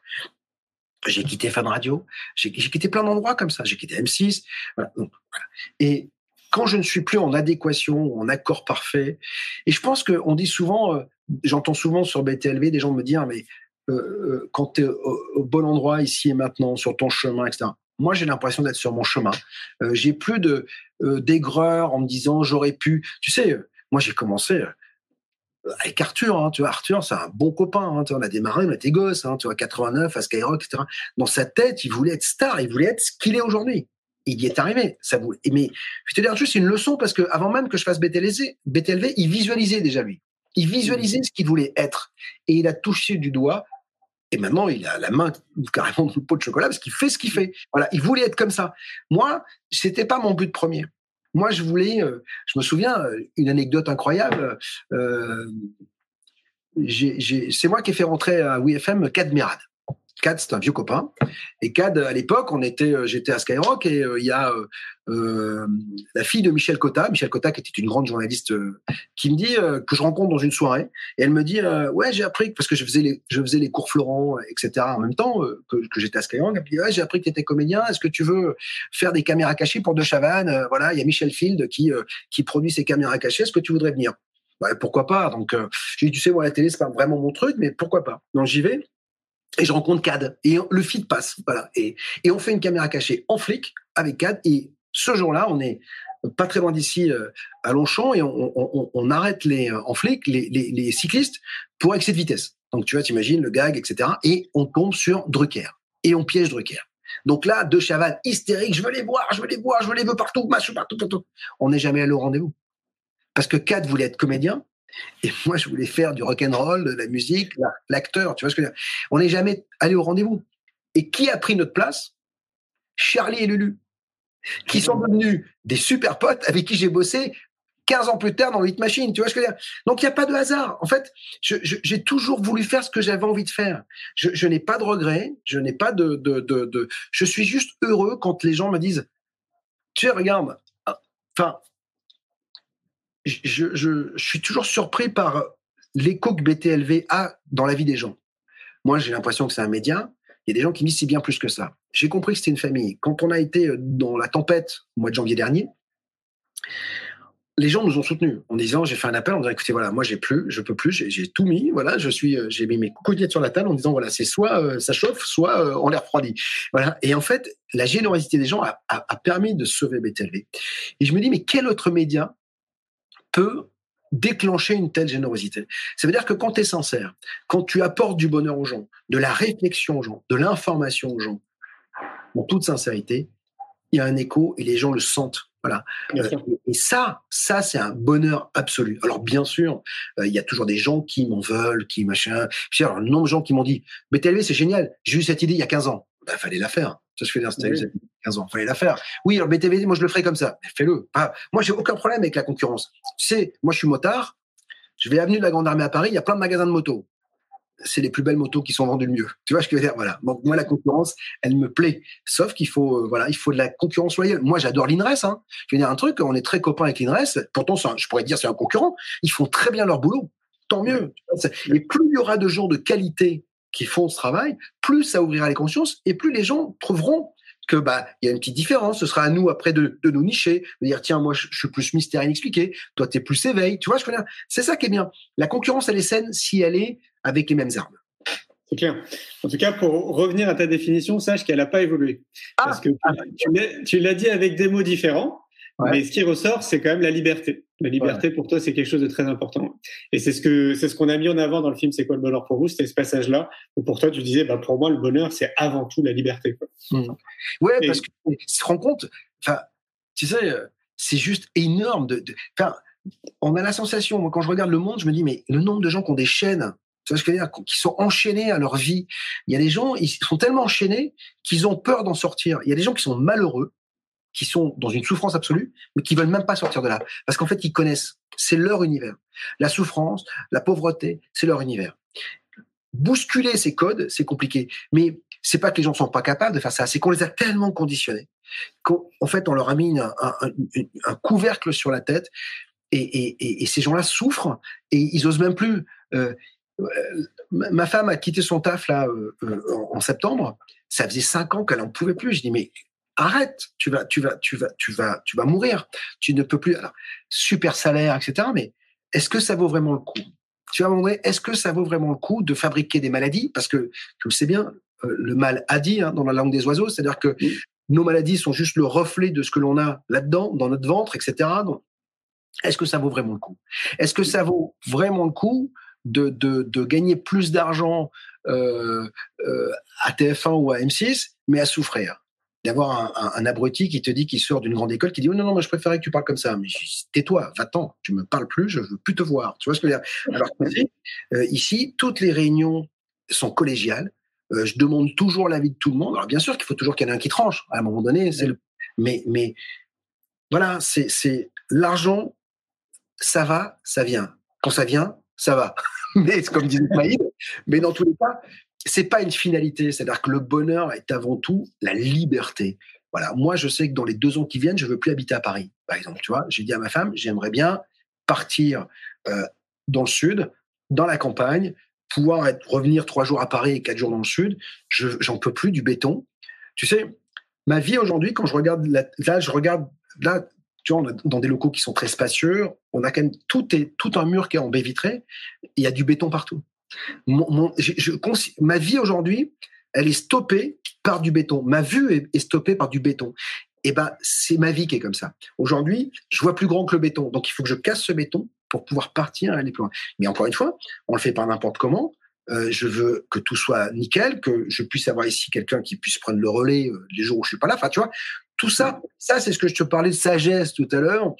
J'ai quitté Fan Radio, j'ai quitté plein d'endroits comme ça, j'ai quitté M6. Et quand je ne suis plus en adéquation, en accord parfait, et je pense qu'on dit souvent, euh, j'entends souvent sur BTLV des gens me dire, mais euh, euh, quand tu es au, bon endroit ici et maintenant, sur ton chemin, etc. Moi, j'ai l'impression d'être sur mon chemin. j'ai plus de d'aigreur en me disant j'aurais pu. Tu sais, moi j'ai commencé avec Arthur, hein, tu vois, Arthur, c'est un bon copain, hein, tu vois, on a démarré, on était gosses, hein, tu vois, 89 à Skyrock, etc. Dans sa tête, il voulait être star, il voulait être ce qu'il est aujourd'hui. Il y est arrivé. Ça voulait. Mais je te dire juste, une leçon parce que avant même que je fasse BTLV, BTLV, il visualisait déjà lui. Il visualisait ce qu'il voulait être et il a touché du doigt. Et maintenant, il a la main carrément dans le pot de chocolat parce qu'il fait ce qu'il fait. Voilà, il voulait être comme ça. Moi, c'était pas mon but premier. Moi, je voulais, euh, je me souviens, euh, une anecdote incroyable. Euh, c'est moi qui ai fait rentrer à WFM Cad Mirad. Cad, c'est un vieux copain. Et Cad, à l'époque, on était, j'étais à Skyrock et il y a euh, la fille de Michel Cotta, Michel Cotta qui était une grande journaliste, qui me dit que je rencontre dans une soirée et elle me dit ouais j'ai appris parce que je faisais les je faisais les cours Florent etc en même temps que, que j'étais à Skyrock. Elle me dit ouais j'ai appris que tu étais comédien. Est-ce que tu veux faire des caméras cachées pour De Chavannes? Voilà il y a Michel Field qui qui produit ces caméras cachées. Est-ce que tu voudrais venir? Bah, pourquoi pas? Donc j'ai dit tu sais moi la télé c'est pas vraiment mon truc mais pourquoi pas? Donc j'y vais. Et je rencontre Cad. Et le feed passe. Voilà. Et, et on fait une caméra cachée en flic avec Cad. Et ce jour-là, on est pas très loin d'ici, euh, à Longchamp, et on, on, on arrête les, euh, en flic les, les, les, cyclistes pour excès de vitesse. Donc tu vois, t'imagines le gag, etc. Et on tombe sur Drucker. Et on piège Drucker. Donc là, deux Chavannes hystériques, je veux les voir, je veux les voir, je veux les veux partout, partout, partout. On n'est jamais allé au rendez-vous. Parce que Cad voulait être comédien, et moi, je voulais faire du rock and roll, de la musique, l'acteur, tu vois ce que je veux dire. On n'est jamais allé au rendez-vous. Et qui a pris notre place? Charlie et Lulu qui sont devenus des super potes avec qui j'ai bossé 15 ans plus tard dans Hit Machine, tu vois ce que je veux dire? Donc il n'y a pas de hasard. En fait, j'ai toujours voulu faire ce que j'avais envie de faire. Je, n'ai pas de regrets, je n'ai pas de, Je suis juste heureux quand les gens me disent, tu sais, regarde, enfin, je, suis toujours surpris par l'écho que BTLV a dans la vie des gens. Moi, j'ai l'impression que c'est un média. Il y a des gens qui me disent c'est bien plus que ça. J'ai compris que c'était une famille. Quand on a été euh, dans la tempête au mois de janvier dernier, les gens nous ont soutenus en disant j'ai fait un appel en disant écoutez voilà moi j'ai plus je peux plus j'ai tout mis voilà je suis euh, j'ai mis mes cocoyettes sur la table en disant voilà c'est soit euh, ça chauffe soit on les refroidit voilà et en fait la générosité des gens a, a permis de sauver BTLV et je me dis mais quel autre média peut déclencher une telle générosité. Ça veut dire que quand tu es sincère, quand tu apportes du bonheur aux gens, de la réflexion aux gens, de l'information aux gens, en toute sincérité, il y a un écho et les gens le sentent. Voilà. Euh, et ça, ça c'est un bonheur absolu. Alors bien sûr, euh, il y a toujours des gens qui m'en veulent, qui machin. Puis alors, le nombre de gens qui m'ont dit BTLV c'est génial, j'ai eu cette idée il y a 15 ans. Ben, fallait la faire. Ça, je fais dire, c'était oui. 15 ans. Fallait la faire. Oui, alors BTV, moi, je le ferai comme ça. Fais-le. moi, j'ai aucun problème avec la concurrence. Tu sais, moi, je suis motard. Je vais avenue de la Grande Armée à Paris. Il y a plein de magasins de motos. C'est les plus belles motos qui sont vendues le mieux. Tu vois ce que je veux dire? Voilà. Donc, moi, la concurrence, elle me plaît. Sauf qu'il faut, euh, voilà, il faut de la concurrence loyale. Moi, j'adore l'INRES, hein. Je veux dire un truc. On est très copains avec l'INRES. Pourtant, je pourrais dire c'est un concurrent. Ils font très bien leur boulot. Tant mieux. Et plus il y aura de gens de qualité qui font ce travail, plus ça ouvrira les consciences et plus les gens trouveront que bah il y a une petite différence. Ce sera à nous après de, de nous nicher, de dire tiens moi je, je suis plus mystère inexpliqué, toi tu es plus éveil. Tu vois je dire? C'est ça qui est bien. La concurrence elle est saine si elle est avec les mêmes armes. C'est clair. En tout cas, pour revenir à ta définition, sache qu'elle n'a pas évolué. Ah, Parce que ah, tu l'as dit avec des mots différents. Ouais. Mais ce qui ressort, c'est quand même la liberté. La liberté ouais. pour toi, c'est quelque chose de très important. Et c'est ce que c'est ce qu'on a mis en avant dans le film C'est quoi le bonheur pour vous C'était ce passage-là où pour toi, tu disais, bah pour moi, le bonheur, c'est avant tout la liberté. Quoi. Mmh. Ouais, Et... parce que tu te rends compte. Enfin, tu sais, c'est juste énorme. De, on a la sensation. Moi, quand je regarde le monde, je me dis, mais le nombre de gens qui ont des chaînes. Tu vois ce que je veux dire Qui sont enchaînés à leur vie. Il y a des gens, ils sont tellement enchaînés qu'ils ont peur d'en sortir. Il y a des gens qui sont malheureux qui sont dans une souffrance absolue, mais qui veulent même pas sortir de là. Parce qu'en fait, ils connaissent. C'est leur univers. La souffrance, la pauvreté, c'est leur univers. Bousculer ces codes, c'est compliqué. Mais c'est pas que les gens sont pas capables de faire ça, c'est qu'on les a tellement conditionnés qu'en fait, on leur a mis un, couvercle sur la tête et, ces gens-là souffrent et ils osent même plus. Euh, ma femme a quitté son taf là euh, en septembre. Ça faisait cinq ans qu'elle en pouvait plus. Je dis mais arrête, tu vas, tu vas, tu vas, tu vas, tu vas mourir. Tu ne peux plus. Alors, super salaire, etc. Mais est-ce que ça vaut vraiment le coup? Tu vas me demander, est-ce que ça vaut vraiment le coup de fabriquer des maladies? Parce que tu le sais bien, le mal a dit hein, dans la langue des oiseaux, c'est-à-dire que oui. nos maladies sont juste le reflet de ce que l'on a là-dedans, dans notre ventre, etc. Donc, est-ce que ça vaut vraiment le coup? Est-ce que ça vaut vraiment le coup de, de, de gagner plus d'argent euh, euh, à TF1 ou à M6, mais à souffrir? D'avoir un, un, abruti qui te dit qu'il sort d'une grande école, qui dit oh non non, moi je préférais que tu parles comme ça. Mais tais-toi, va-t'en, tu me parles plus, je veux plus te voir. Tu vois ce que je veux dire? Alors euh, ici, toutes les réunions sont collégiales. Euh, je demande toujours l'avis de tout le monde. Alors bien sûr qu'il faut toujours qu'il y en ait un qui tranche. À un moment donné, c'est le. Mais mais voilà, c'est c'est l'argent, ça va, ça vient. Quand ça vient, ça va. mais comme disait Maïd, mais dans tous les cas, c'est pas une finalité. C'est-à-dire que le bonheur est avant tout la liberté. Voilà. Moi, je sais que dans les deux ans qui viennent, je veux plus habiter à Paris, par exemple. Tu vois, j'ai dit à ma femme, j'aimerais bien partir euh, dans le sud, dans la campagne, pouvoir revenir trois jours à Paris et quatre jours dans le sud. Je, j'en peux plus du béton. Tu sais, ma vie aujourd'hui, quand je regarde là, je regarde là, tu vois, on a, dans des locaux qui sont très spacieux, on a quand même tout est tout un mur qui est en baie vitrée. Il y a du béton partout. Ma vie aujourd'hui, elle est stoppée par du béton. Ma vue est, est stoppée par du béton. Et eh ben, c'est ma vie qui est comme ça. Aujourd'hui, je vois plus grand que le béton. Donc, il faut que je casse ce béton pour pouvoir partir et aller plus loin. Mais encore une fois, on le fait pas n'importe comment. Euh, je veux que tout soit nickel, que je puisse avoir ici quelqu'un qui puisse prendre le relais euh, les jours où je suis pas là. Enfin, tu vois, tout ça, ça, c'est ce que je te parlais de sagesse tout à l'heure,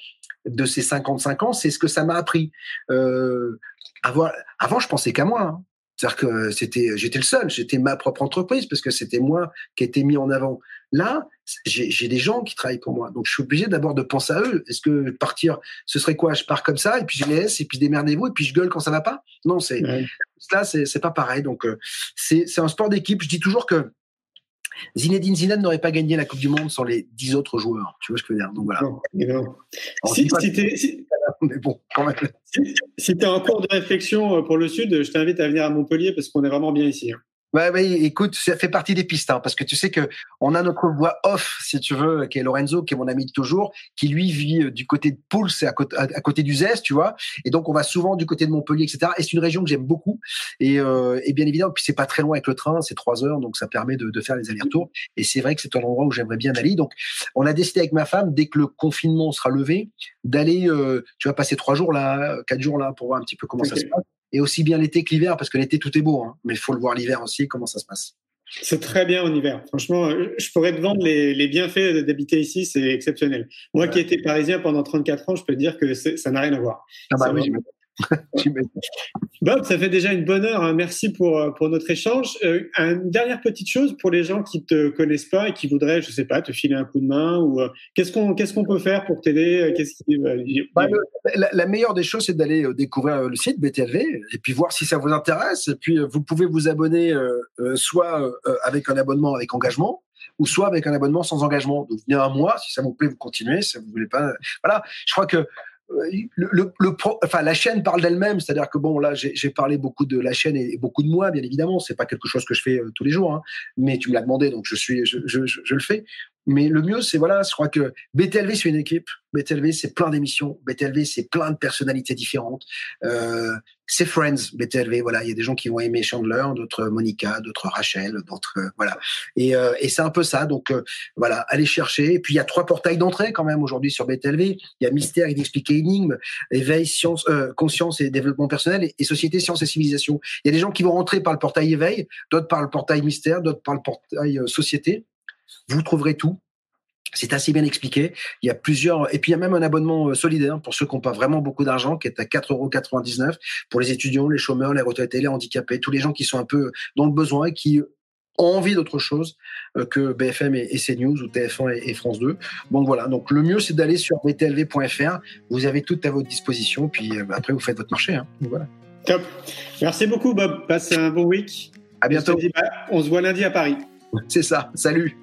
de ces 55 ans, c'est ce que ça m'a appris. Euh, avant, avant, je pensais qu'à moi. Hein. C'est-à-dire que c'était, j'étais le seul, j'étais ma propre entreprise parce que c'était moi qui étais mis en avant. Là, j'ai des gens qui travaillent pour moi, donc je suis obligé d'abord de penser à eux. Est-ce que partir, ce serait quoi? Je pars comme ça et puis je laisse et puis démerdez-vous et puis je gueule quand ça va pas? Non, c'est ouais. là, c'est pas pareil. Donc euh, c'est un sport d'équipe. Je dis toujours que Zinedine Zidane n'aurait pas gagné la Coupe du Monde sans les dix autres joueurs. Tu vois ce que je veux dire? Donc voilà. Non, non. Si, si, si, mais bon, quand même. Si, tu es en cours de réflexion euh, pour le Sud, je t'invite à venir à Montpellier parce qu'on est vraiment bien ici. Hein. Ouais, ouais, écoute, ça fait partie des pistes, hein, parce que tu sais que on a notre voix off, si tu veux, qui est Lorenzo, qui est mon ami de toujours, qui lui vit euh, du côté de Pouls, c'est à côté, à, côté du Zest, tu vois. Et donc on va souvent du côté de Montpellier, etc. Et c'est une région que j'aime beaucoup. Et, euh, et bien évidemment, puis c'est pas très loin avec le train, c'est trois heures, donc ça permet de, de faire les allers-retours. Et c'est vrai que c'est un endroit où j'aimerais bien aller. Donc on a décidé avec ma femme, dès que le confinement sera levé, d'aller, euh, tu vas passer trois jours là, quatre jours là, pour voir un petit peu comment okay. ça se passe et aussi bien l'été que l'hiver, parce que l'été tout est beau, hein, mais il faut le voir l'hiver aussi, comment ça se passe. C'est très bien en hiver. Franchement, je pourrais te vendre les, bienfaits d'habiter ici, c'est exceptionnel. Moi qui étais parisien pendant 34 ans, je peux te dire que ça n'a rien à voir. Ah bah oui, Bob, ça fait déjà une bonne heure. Hein. Merci pour, euh, pour notre échange. Euh, une dernière petite chose pour les gens qui te connaissent pas et qui voudraient, je sais pas, te filer un coup de main ou euh, qu'est-ce qu'on qu'est-ce qu'on peut faire pour t'aider Qu'est-ce qui bah, la, meilleure des choses, c'est d'aller découvrir le site BTLV et puis voir si ça vous intéresse. Et puis vous pouvez vous abonner soit avec un abonnement avec engagement ou soit avec un abonnement sans engagement. Donc, venez un mois, si ça vous plaît, vous continuez. Si ça vous voulez pas, voilà. Je crois que le, le, enfin, la chaîne parle d'elle-même, c'est-à-dire que bon, là, j'ai parlé beaucoup de la chaîne et, beaucoup de moi, bien évidemment. C'est pas quelque chose que je fais euh, tous les jours, hein, mais tu me l'as demandé, donc je suis, je, je, je, le fais. Mais le mieux, c'est voilà, je crois que BTLV c'est une équipe. BTLV c'est plein d'émissions. BTLV c'est plein de personnalités différentes. Euh, c'est Friends, BTLV. Voilà, il y a des gens qui vont aimer Chandler, d'autres Monica, d'autres Rachel, d'autres euh, voilà. Et, euh, et c'est un peu ça. Donc euh, voilà, allez chercher. Et puis il y a trois portails d'entrée quand même aujourd'hui sur BTLV. Il y a Mystère, Inexpliqué, Énigme, Éveil, Science, Conscience et Développement personnel et, Société, Science et Civilisation. Il y a des gens qui vont rentrer par le portail Éveil, d'autres par le portail Mystère, d'autres par le portail Société. Vous trouverez tout. C'est assez bien expliqué. Il y a plusieurs, et puis il y a même un abonnement euh, solidaire pour ceux qui n'ont pas vraiment beaucoup d'argent, qui est à 4,99 euros pour les étudiants, les chômeurs, les retraités, les handicapés, tous les gens qui sont un peu dans le besoin et qui ont envie d'autre chose euh, que BFM et, CNews ou TF1 et, France 2. Donc voilà. Donc le mieux, c'est d'aller sur btlv.fr. Vous avez tout à votre disposition. Puis euh, après, vous faites votre marché. Hein. voilà. Top. Merci beaucoup, Bob. Passe un bon week. À bientôt. Bah, on se voit lundi à Paris. C'est ça. Salut.